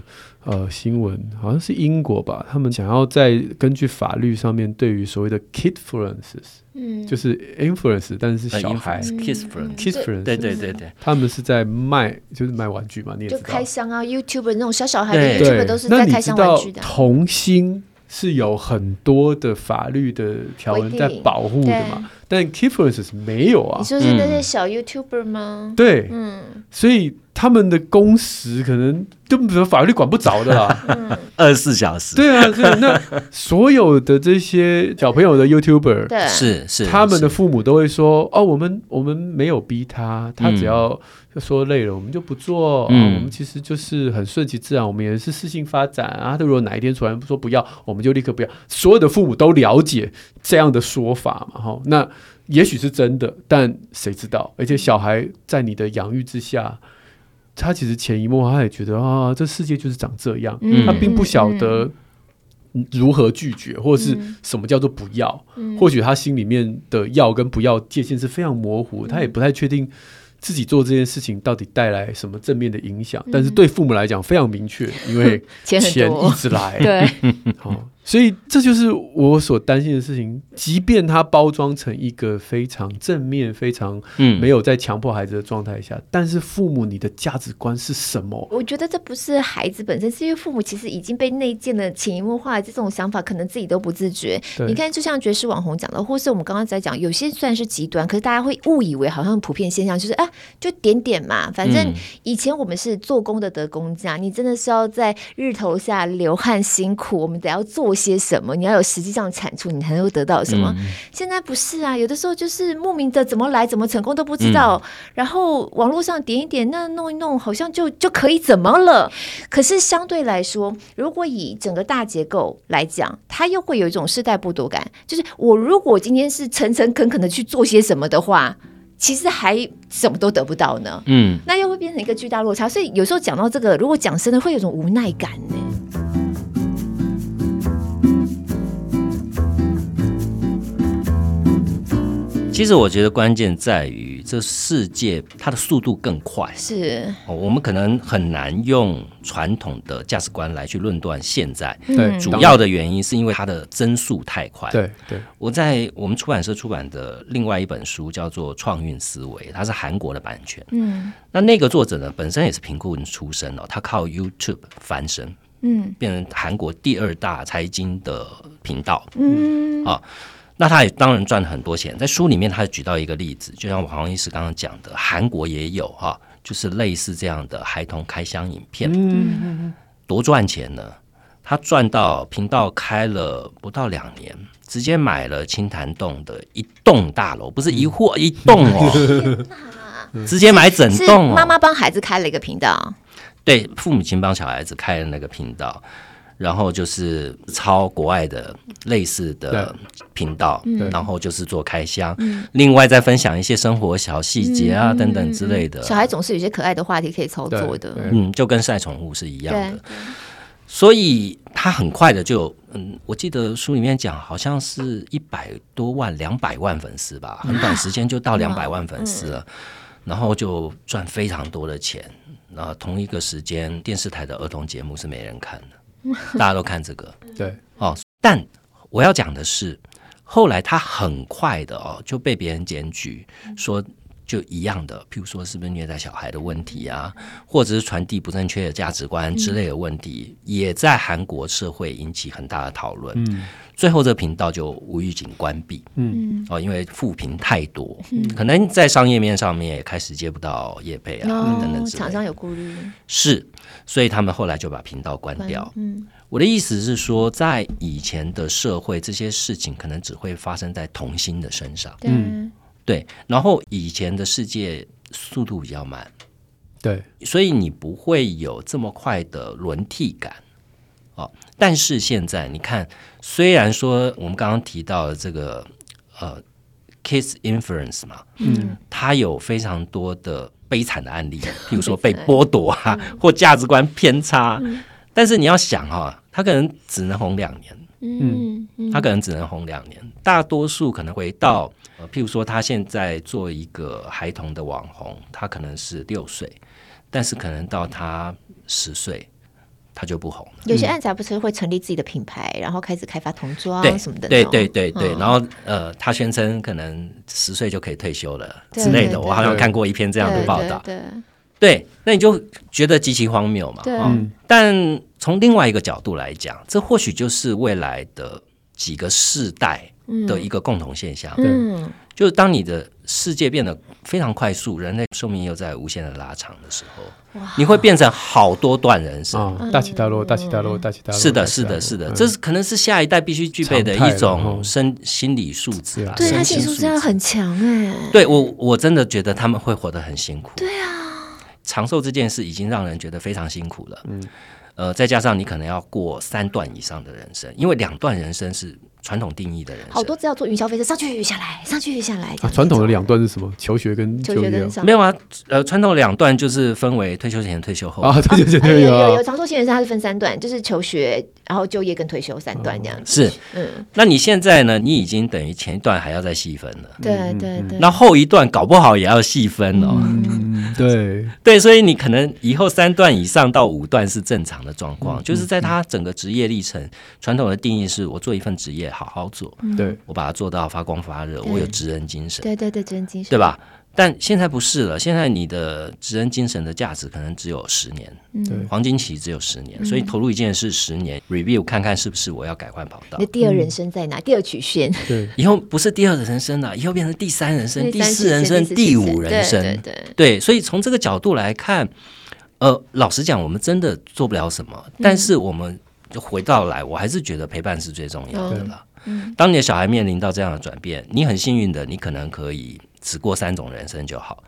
S2: 呃新闻，好像是英国吧，他们想要在根据法律上面对于所谓的 kidfluences，嗯，就是 influence，但是是小孩。
S3: kidfluence，kidfluence，对对对对，
S2: 他们是在卖就是卖玩具嘛，你也知道，
S1: 就开箱啊，YouTube 那种小小孩的 YouTube 都是在开箱玩具的，
S2: 童星。是有很多的法律的条文在保护的嘛？但 Kidfluence 没有啊。
S1: 你说是那些小 YouTuber 吗？
S2: 嗯、对，嗯，所以他们的工时可能根本法律管不着的啦，*laughs*
S3: 二十四小时。
S2: 对啊，对，那所有的这些小朋友的 YouTuber，
S1: 对，
S3: 是是，
S2: 他们的父母都会说：“哦，我们我们没有逼他，他只要。嗯”说累了，我们就不做。嗯，我们其实就是很顺其自然，我们也是适性发展啊。他如果哪一天突然说不要，我们就立刻不要。所有的父母都了解这样的说法嘛？哈，那也许是真的，但谁知道？而且小孩在你的养育之下，他其实潜移默化，他也觉得啊，这世界就是长这样。嗯，他并不晓得如何拒绝，或者是什么叫做不要。嗯，或许他心里面的要跟不要界限是非常模糊，他也不太确定。自己做这件事情到底带来什么正面的影响？但是对父母来讲非常明确，因为 *laughs* 钱一直来。*laughs*
S1: 对，
S2: 好。所以这就是我所担心的事情。即便它包装成一个非常正面、非常没有在强迫孩子的状态下，嗯、但是父母，你的价值观是什么？
S1: 我觉得这不是孩子本身，是因为父母其实已经被内建的潜移默化的这种想法，可能自己都不自觉。你看，就像爵士网红讲的，或是我们刚刚在讲，有些算是极端，可是大家会误以为好像普遍现象就是啊，就点点嘛。反正以前我们是做工的得工价，你真的是要在日头下流汗辛苦，我们得要做。些什么？你要有实际上产出，你才能够得到什么？嗯、现在不是啊，有的时候就是莫名的怎么来怎么成功都不知道，嗯、然后网络上点一点，那弄一弄，好像就就可以怎么了？可是相对来说，如果以整个大结构来讲，它又会有一种世代剥夺感。就是我如果今天是诚诚恳恳的去做些什么的话，其实还什么都得不到呢。嗯，那又会变成一个巨大落差。所以有时候讲到这个，如果讲深的，会有种无奈感呢。
S3: 其实我觉得关键在于这世界它的速度更快，
S1: 是
S3: 我们可能很难用传统的价值观来去论断现在。
S2: 对，
S3: 主要的原因是因为它的增速太快。
S2: 对对，
S3: 我在我们出版社出版的另外一本书叫做《创运思维》，它是韩国的版权。嗯，那那个作者呢，本身也是贫困出身哦，他靠 YouTube 翻身，嗯，变成韩国第二大财经的频道。嗯啊。那他也当然赚了很多钱，在书里面他举到一个例子，就像黄医师刚刚讲的，韩国也有哈，就是类似这样的孩童开箱影片，嗯，多赚钱呢？他赚到频道开了不到两年，直接买了清潭洞的一栋大楼，不是一户一栋哦，*laughs* 直接买整栋哦。
S1: 妈妈帮孩子开了一个频道，
S3: 对，父母亲帮小孩子开了那个频道。然后就是抄国外的类似的频道，然后就是做开箱，另外再分享一些生活小细节啊等等之类的。
S1: 小孩总是有些可爱的话题可以操作的，
S3: 嗯，就跟晒宠物是一样的。所以他很快的就，嗯，我记得书里面讲好像是一百多万、两百万粉丝吧，很短时间就到两百万粉丝了，然后就赚非常多的钱。然后同一个时间，电视台的儿童节目是没人看的。*laughs* 大家都看这个，
S2: 对。
S3: 哦，但我要讲的是，后来他很快的哦就被别人检举说，就一样的，譬如说是不是虐待小孩的问题啊，或者是传递不正确的价值观之类的问题，嗯、也在韩国社会引起很大的讨论。嗯，最后这个频道就无预警关闭。嗯，哦，因为负评太多，嗯，可能在商业面上面也开始接不到业配啊、哦、等等之类，
S1: 厂商有顾虑。
S3: 是，所以他们后来就把频道关掉。嗯，我的意思是说，在以前的社会，这些事情可能只会发生在童星的身上。嗯。对，然后以前的世界速度比较慢，
S2: 对，
S3: 所以你不会有这么快的轮替感，哦，但是现在你看，虽然说我们刚刚提到的这个呃，kiss inference 嘛，嗯，它有非常多的悲惨的案例，譬如说被剥夺啊，或价值观偏差，嗯，但是你要想哈，哦，它可能只能红两年，嗯，他可能只能红两年，大多数可能回到。呃，譬如说，他现在做一个孩童的网红，他可能是六岁，但是可能到他十岁，他就不红了。
S1: 有些案子不是会成立自己的品牌，然后开始开发童装什么的。
S3: 对对对对，嗯、然后呃，他宣称可能十岁就可以退休了之类的。我好像看过一篇这样的报道。对，对，对，对，那你就觉得极其荒谬嘛。对。嗯、但从另外一个角度来讲，这或许就是未来的几个世代。的一个共同现象，嗯，对，就是当你的世界变得非常快速，人类寿命又在无限的拉长的时候，哇，你会变成好多段人生，
S2: 哦、大起大落，大起大落，大起大落，
S3: 是的，是的，是的，这是可能是下一代必须具备的一种生心理素质啊，
S1: 对，他心理素质要很强哎，
S3: 对我我真的觉得他们会活得很辛苦，
S1: 对啊，
S3: 长寿这件事已经让人觉得非常辛苦了，嗯，呃，再加上你可能要过三段以上的人生，因为两段人生是。传统定义的人，
S1: 好多只要坐云霄飞车上去下来，上去下来。
S2: 啊，传统的两段是什么？求学跟就业？
S3: 没有啊，呃，传统两段就是分为退休前、退休后
S2: 啊。退休前、退休后
S1: 有有长寿新人生，它是分三段，就是求学，然后就业跟退休三段这样子。
S3: 是，嗯。那你现在呢？你已经等于前一段还要再细分了。
S1: 对对对。
S3: 那后一段搞不好也要细分哦。
S2: 对 *laughs*
S3: 对，所以你可能以后三段以上到五段是正常的状况，就是在他整个职业历程，传统的定义是我做一份职业。好好做，
S2: 对，
S3: 我把它做到发光发热，我有职人精神，
S1: 对对对，职人精神，
S3: 对吧？但现在不是了，现在你的职人精神的价值可能只有十年，对，黄金期只有十年，所以投入一件事十年，review 看看是不是我要改换跑道。
S1: 那第二人生在哪？第二曲线，
S2: 对，
S3: 以后不是第二人生了，以后变成第三人生、第四人生、第五人生，对对，所以从这个角度来看，呃，老实讲，我们真的做不了什么，但是我们就回到来，我还是觉得陪伴是最重要的了。当你的小孩面临到这样的转变，你很幸运的，你可能可以只过三种人生就好。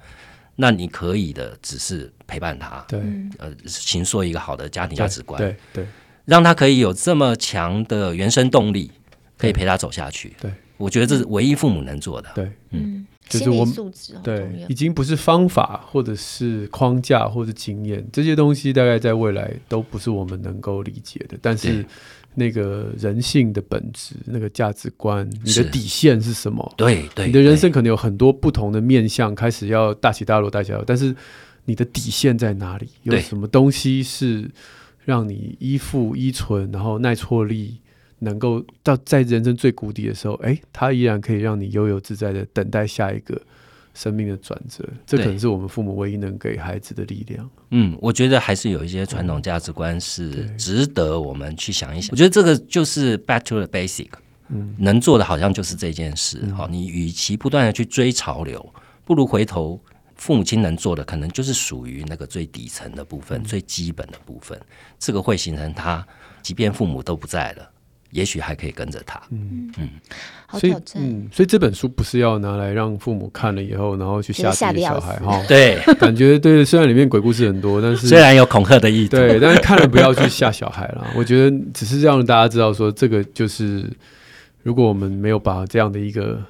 S3: 那你可以的，只是陪伴他，
S2: 对，
S3: 呃，形塑一个好的家庭价值观，
S2: 对对，
S3: 让他可以有这么强的原生动力，可以陪他走下去。
S2: 对，
S3: 我觉得这是唯一父母能做的。
S2: 对，
S1: 嗯，就是我们
S2: 对，已经不是方法或者是框架或者经验这些东西，大概在未来都不是我们能够理解的，但是。那个人性的本质，那个价值观，你的底线是什么？
S3: 对对，
S2: 你的人生可能有很多不同的面向，开始要大起大落，大起大落。但是你的底线在哪里？有什么东西是让你依附、依存，然后耐挫力能够到在人生最谷底的时候，哎，它依然可以让你悠游自在的等待下一个。生命的转折，这可能是我们父母唯一能给孩子的力量。
S3: 嗯，我觉得还是有一些传统价值观是值得我们去想一想。我觉得这个就是 back to the basic，嗯，能做的好像就是这件事。好，你与其不断的去追潮流，不如回头，父母亲能做的可能就是属于那个最底层的部分，最基本的部分。这个会形成他，即便父母都不在了。也许还可以跟着他，嗯嗯，
S2: 所以嗯，所以这本书不是要拿来让父母看了以后，然后去吓自己的小孩哈。
S3: 对，*laughs*
S2: 感觉对，虽然里面鬼故事很多，但是
S3: 虽然有恐吓的意图，
S2: 对，但是看了不要去吓小孩了。*laughs* 我觉得只是让大家知道说，这个就是如果我们没有把这样的一个。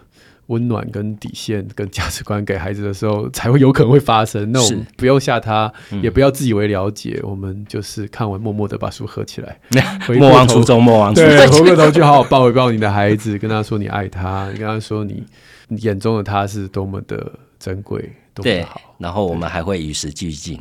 S2: 温暖跟底线跟价值观给孩子的时候，才会有可能会发生。那我们不要吓他，也不要自以为了解。我们就是看完，默默的把书合起来，*laughs*
S3: 莫忘初衷，莫忘初衷。
S2: 对，*laughs* 回过头去好好抱一抱你的孩子，跟他说你爱他，你跟他说你眼中的他是多么的珍贵。
S3: 对，然后我们还会与时俱进。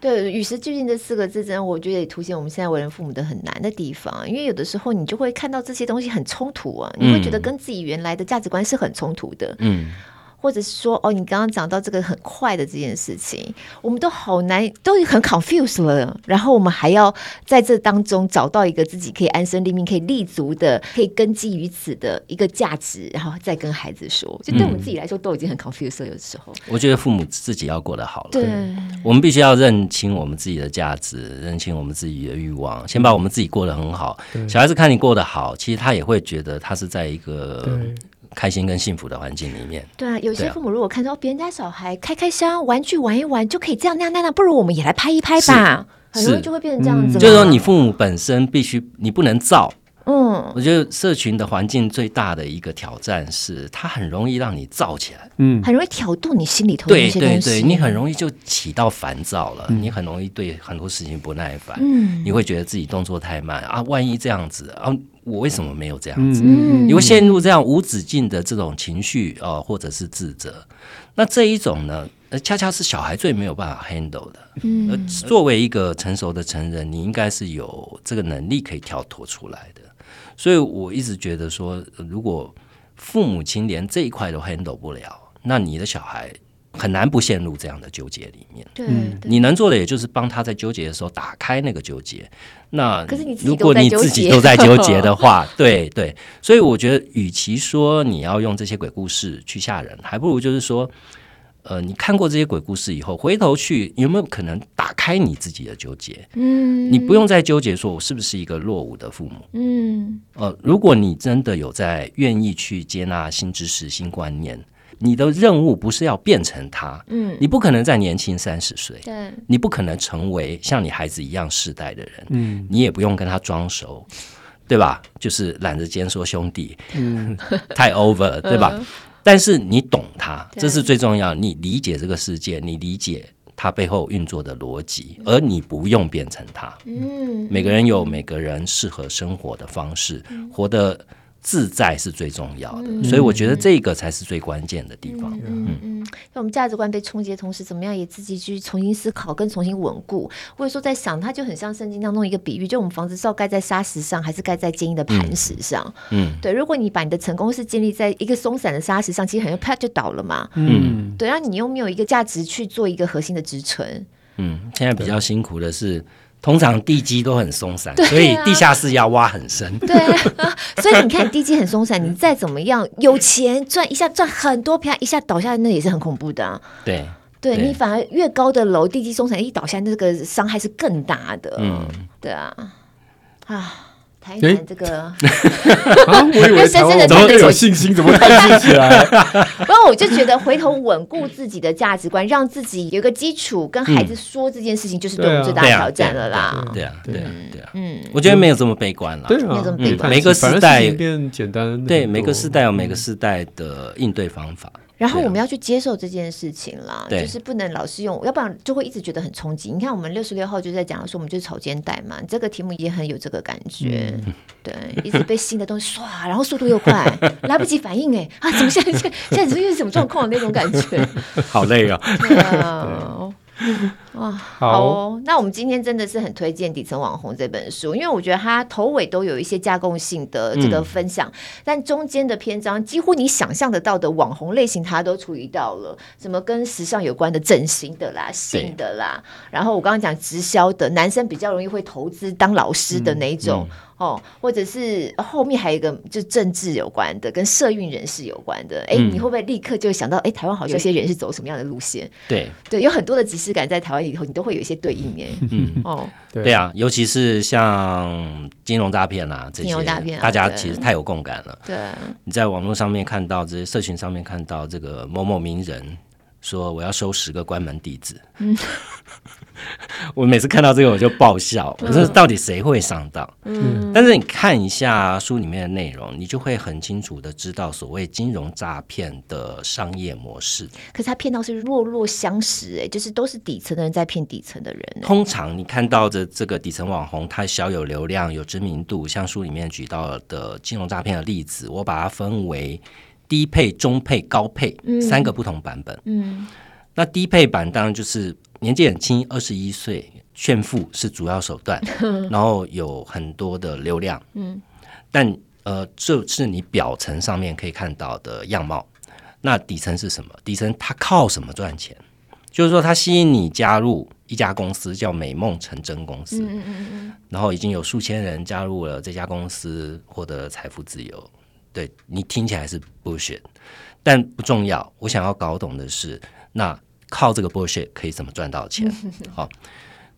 S1: 对，与时俱进这四个字，真的我觉得也凸显我们现在为人父母的很难的地方。因为有的时候你就会看到这些东西很冲突啊，你会觉得跟自己原来的价值观是很冲突的。嗯，或者是说哦，你刚刚讲到这个很快的这件事情，我们都好难，都很 confused 了。然后我们还要在这当中找到一个自己可以安身立命、可以立足的、可以根基于此的一个价值，然后再跟孩子说，就对我们自己来说都已经很 confused 了。有的时候，
S3: 我觉得父母自己要过得好了。
S1: 对，
S3: 我们必须要认清我们自己的价值，认清我们自己的欲望，先把我们自己过得很好。小孩子看你过得好，其实他也会觉得他是在一个。开心跟幸福的环境里面，
S1: 对啊，有些父母如果看到别人家小孩开开箱玩具玩一玩就可以这样那样那样，不如我们也来拍一拍吧，很容易就会变成这样子。
S3: 就是说，你父母本身必须你不能造。嗯，我觉得社群的环境最大的一个挑战是，它很容易让你躁起来，
S1: 嗯，很容易挑动你心里头的一些东西。
S3: 对对对，你很容易就起到烦躁了，嗯，你很容易对很多事情不耐烦，嗯，你会觉得自己动作太慢啊，万一这样子啊，我为什么没有这样子？嗯，你会陷入这样无止境的这种情绪啊，或者是自责。那这一种呢，恰恰是小孩最没有办法 handle 的。嗯，而作为一个成熟的成人，你应该是有这个能力可以跳脱出来的。所以我一直觉得说，如果父母亲连这一块都 handle 不了，那你的小孩很难不陷入这样的纠结里面。
S1: 对，
S3: 你能做的也就是帮他在纠结的时候打开那个纠结。那
S1: 可是你
S3: 如果你自己都在纠结的话，*laughs* 对对。所以我觉得，与其说你要用这些鬼故事去吓人，还不如就是说。呃，你看过这些鬼故事以后，回头去有没有可能打开你自己的纠结？嗯，你不用再纠结说我是不是一个落伍的父母。嗯，呃，如果你真的有在愿意去接纳新知识、新观念，你的任务不是要变成他。嗯，你不可能再年轻三十岁。对，你不可能成为像你孩子一样世代的人。嗯，你也不用跟他装熟，对吧？就是揽着肩说兄弟，嗯，*laughs* 太 over 了，对吧？嗯但是你懂他，这是最重要。你理解这个世界，你理解他背后运作的逻辑，而你不用变成他。嗯，每个人有每个人适合生活的方式，活得自在是最重要的。所以我觉得这个才是最关键的地方。嗯嗯。
S1: 那我们价值观被冲击的同时，怎么样也自己去重新思考，跟重新稳固。或者说，在想，它就很像圣经当中一个比喻，就我们房子是要盖在沙石上，还是盖在坚硬的磐石上？嗯，对。如果你把你的成功是建立在一个松散的沙石上，其实很容易啪就倒了嘛。嗯，对。然后你又没有一个价值去做一个核心的支撑。
S3: 嗯，现在比较辛苦的是。通常地基都很松散，所以地下室要挖很深。
S1: 对啊，*laughs* 所以你看地基很松散，你再怎么样有钱赚一下赚很多，啪一下倒下来，那也是很恐怖的啊。
S3: 对，
S1: 对你反而越高的楼地基松散，一倒下，那个伤害是更大的。嗯，对啊，啊。谈一谈这个，*laughs* 啊，
S2: 我以为台湾怎么有信心，怎么开心起来？*laughs*
S1: 不过我就觉得回头稳固自己的价值观，让自己有一个基础，跟孩子说这件事情，就是对我们最大的挑战了啦。
S3: 对啊，对啊，对啊，嗯，我觉得没有这么悲观了，
S1: 没有这么悲观。
S3: 每个时代
S2: 变简单，
S3: 对，每个时代有每个时代的应对方法。
S1: 然后我们要去接受这件事情啦，就是不能老是用，要不然就会一直觉得很冲击。你看，我们六十六号就在讲说，我们就是草间带嘛，这个题目也很有这个感觉，嗯、对，一直被新的东西刷，然后速度又快，*laughs* 来不及反应，哎，啊，怎么现在现在是因为什么状况那种感觉？*laughs*
S3: 好累啊！
S1: 对啊。*laughs* 哇，好哦！那我们今天真的是很推荐《底层网红》这本书，因为我觉得它头尾都有一些架构性的这个分享，嗯、但中间的篇章几乎你想象得到的网红类型，它都处理到了，什么跟时尚有关的整形的啦、性的啦，然后我刚刚讲直销的，男生比较容易会投资当老师的那一种。嗯嗯哦，或者是后面还有一个，就政治有关的，跟社运人士有关的。哎、嗯，你会不会立刻就想到，哎，台湾好像有些人是走什么样的路线？
S3: 对对，
S1: 有很多的即视感在台湾以后，你都会有一些对应耶。*laughs* 嗯。哦，
S3: 对，对啊，尤其是像金融诈骗啊这些，
S1: 啊、
S3: 大家其实太有共感了。
S1: 对，
S3: 你在网络上面看到这些社群上面看到这个某某名人说我要收十个关门弟子。嗯。*laughs* 我每次看到这个我就爆笑，我说到底谁会上当？嗯，但是你看一下书里面的内容，你就会很清楚的知道所谓金融诈骗的商业模式。
S1: 可是他骗到是弱弱相识，哎，就是都是底层的人在骗底层的人。
S3: 通常你看到的这个底层网红，他小有流量、有知名度，像书里面举到的金融诈骗的例子，我把它分为低配、中配、高配三个不同版本。嗯，那低配版当然就是。年纪很轻，二十一岁，炫富是主要手段，*laughs* 然后有很多的流量，嗯，但呃，这是你表层上面可以看到的样貌。那底层是什么？底层他靠什么赚钱？就是说，他吸引你加入一家公司，叫美梦成真公司。嗯嗯嗯。然后已经有数千人加入了这家公司，获得了财富自由。对，你听起来是 bullshit，但不重要。我想要搞懂的是，那靠这个 bullshit 可以怎么赚到钱？*laughs* 好，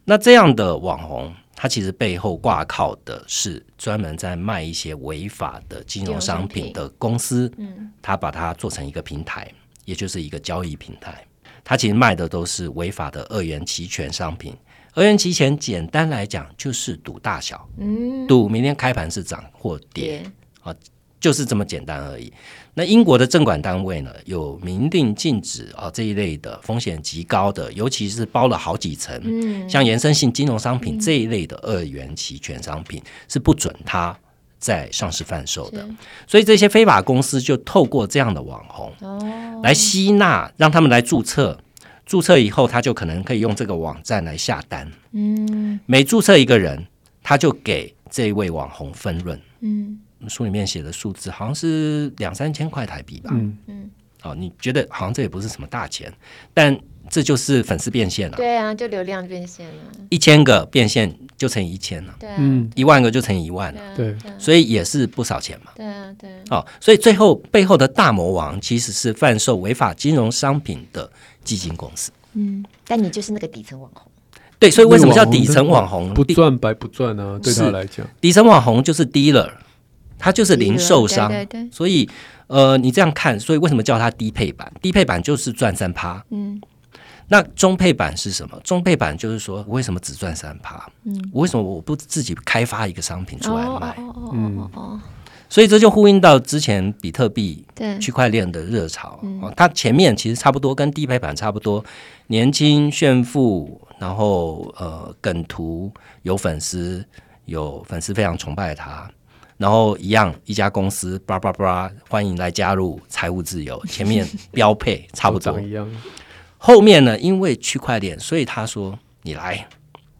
S3: 那这样的网红，他其实背后挂靠的是专门在卖一些违法的金融商品的公司。嗯，他把它做成一个平台，也就是一个交易平台。他其实卖的都是违法的二元期权商品。二元期权简单来讲就是赌大小，嗯，赌明天开盘是涨或跌，啊，就是这么简单而已。那英国的证管单位呢，有明令禁止啊这一类的风险极高的，尤其是包了好几层，嗯，像延伸性金融商品这一类的二元期权商品是不准它。在上市贩售的，所以这些非法公司就透过这样的网红来吸纳，让他们来注册。注册以后，他就可能可以用这个网站来下单。嗯，每注册一个人，他就给这一位网红分润。嗯，书里面写的数字好像是两三千块台币吧。嗯嗯，哦，你觉得好像这也不是什么大钱，但。这就是粉丝变现了，
S1: 对啊，就流量变现了。
S3: 一千个变现就乘以一千了，
S1: 对
S3: 啊，一万个就乘以一万了，
S2: 对，
S3: 所以也是不少钱嘛。
S1: 对啊，对。
S3: 哦，所以最后背后的大魔王其实是贩售违法金融商品的基金公司。
S1: 嗯，但你就是那个底层网红。
S3: 对，所以为什么叫底层网红？
S2: 不赚白不赚啊，对他来讲，
S3: 底层网红就是 dealer，他就是零售商。对对对。所以呃，你这样看，所以为什么叫它低配版？低配版就是赚三趴。嗯。那中配版是什么？中配版就是说，我为什么只赚三趴？嗯，我为什么我不自己开发一个商品出来卖？嗯，所以这就呼应到之前比特币、区块链的热潮。嗯，它前面其实差不多，跟低配版差不多，年轻炫富，然后呃梗图有粉丝，有粉丝非常崇拜他，然后一样一家公司，叭叭叭，欢迎来加入，财务自由，前面标配差不多。一样。后面呢，因为区块链，所以他说：“你来，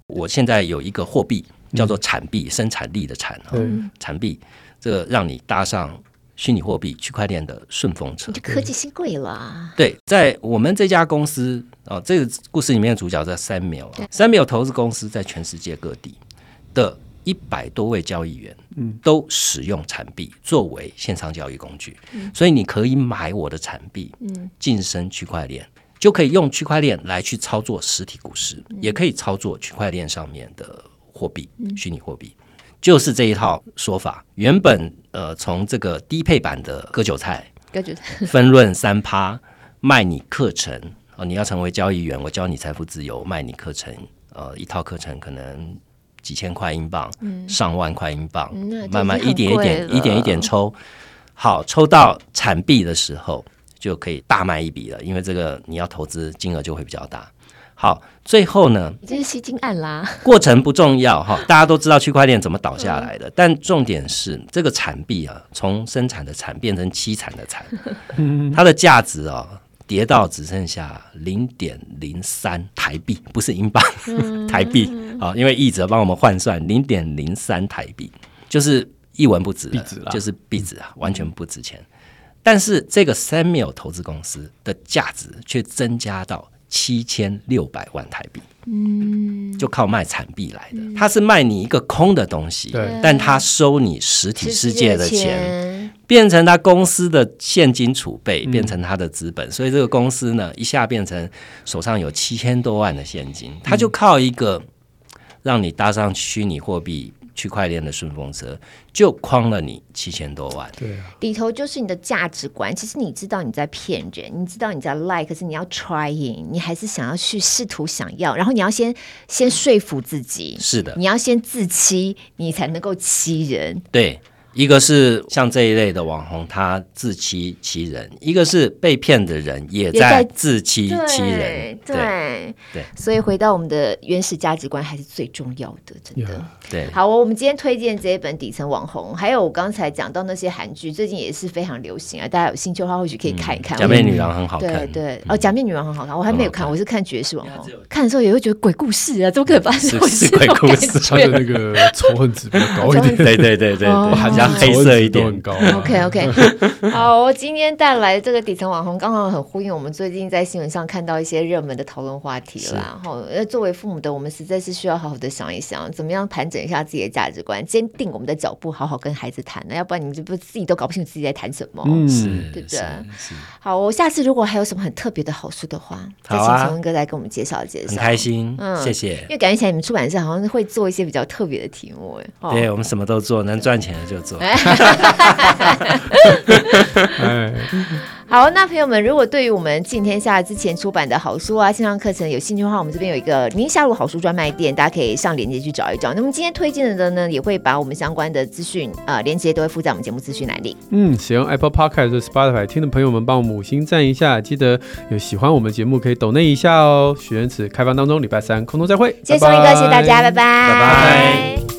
S3: 我现在有一个货币叫做产币，嗯、生产力的产啊，嗯、产币，这个让你搭上虚拟货币区块链的顺风车，
S1: 这科技新贵了。
S3: 对，在我们这家公司啊、哦，这个故事里面的主角叫 Samuel，Samuel 投资公司在全世界各地的一百多位交易员，嗯，都使用产币作为线上交易工具，嗯、所以你可以买我的产币，嗯，晋升区块链。”就可以用区块链来去操作实体股市，嗯、也可以操作区块链上面的货币，嗯、虚拟货币，就是这一套说法。原本呃，从这个低配版的割韭菜，割韭菜。*laughs* 分润三趴，卖你课程哦、呃，你要成为交易员，我教你财富自由，卖你课程，呃，一套课程可能几千块英镑，嗯、上万块英镑，嗯、慢慢一点一点，一点一点抽，好，抽到产币的时候。就可以大卖一笔了，因为这个你要投资金额就会比较大。好，最后呢，
S1: 这是吸金案啦。
S3: 过程不重要哈，大家都知道区块链怎么倒下来的，嗯、但重点是这个产币啊，从生产的产变成凄惨的惨，*laughs* 它的价值啊跌到只剩下零点零三台币，不是英镑，嗯、台币啊，因为译者帮我们换算零点零三台币，就是一文不值，就是币值啊，完全不值钱。但是这个 Samuel 投资公司的价值却增加到七千六百万台币，嗯，就靠卖产币来的。他是卖你一个空的东西，对，但他收你实体世界的钱，变成他公司的现金储备，变成他的资本。所以这个公司呢，一下变成手上有七千多万的现金，他就靠一个让你搭上虚拟货币。区块链的顺风车就框了你七千多万，
S2: 对啊，
S1: 里头就是你的价值观。其实你知道你在骗人，你知道你在 like，可是你要 trying，你还是想要去试图想要，然后你要先先说服自己，
S3: 是的，
S1: 你要先自欺，你才能够欺人，
S3: 对。一个是像这一类的网红，他自欺欺人；一个是被骗的人也在自欺欺人。
S1: 对对对，所以回到我们的原始价值观还是最重要的，真的。
S3: 对，
S1: 好，我们今天推荐这一本底层网红，还有我刚才讲到那些韩剧，最近也是非常流行啊。大家有兴趣的话，或许可以看一看。
S3: 假面女郎很好看，
S1: 对对。哦，假面女郎很好看，我还没有看，我是看爵士网红，看的时候也会觉得鬼故事啊，怎么可能发生？鬼故事？
S2: 他的那个仇恨值比较高一点，
S3: 对对对对对，黑色一点
S2: 很高。
S1: OK OK，*laughs* 好，我今天带来这个底层网红，刚好很呼应我们最近在新闻上看到一些热门的讨论话题啦。好，那，作为父母的我们实在是需要好好的想一想，怎么样盘整一下自己的价值观，坚定我们的脚步，好好跟孩子谈。那要不然你们不自己都搞不清楚自己在谈什么，
S2: 嗯，
S1: 对不对？好，我下次如果还有什么很特别的好书的话，再请陈文哥来给我们介绍介绍。
S3: 很开心，嗯，谢谢。
S1: 因为感觉起来你们出版社好像会做一些比较特别的题目，哎，
S3: 对，我们什么都做，能赚钱的就做。*laughs*
S1: 好，那朋友们，如果对于我们敬天下之前出版的好书啊、线上课程有兴趣的话，我们这边有一个宁夏路好书专卖店，大家可以上链接去找一找。那么今天推荐的呢，也会把我们相关的资讯呃链接都会附在我们节目资讯栏里。
S2: 嗯，使用 Apple Podcast、Spotify 听的朋友们，帮我们五星赞一下，记得有喜欢我们节目可以抖内一下哦。许愿池开放当中，礼拜三空中再会。
S1: 谢谢宋一哥，谢谢大家，拜拜，
S3: 拜拜。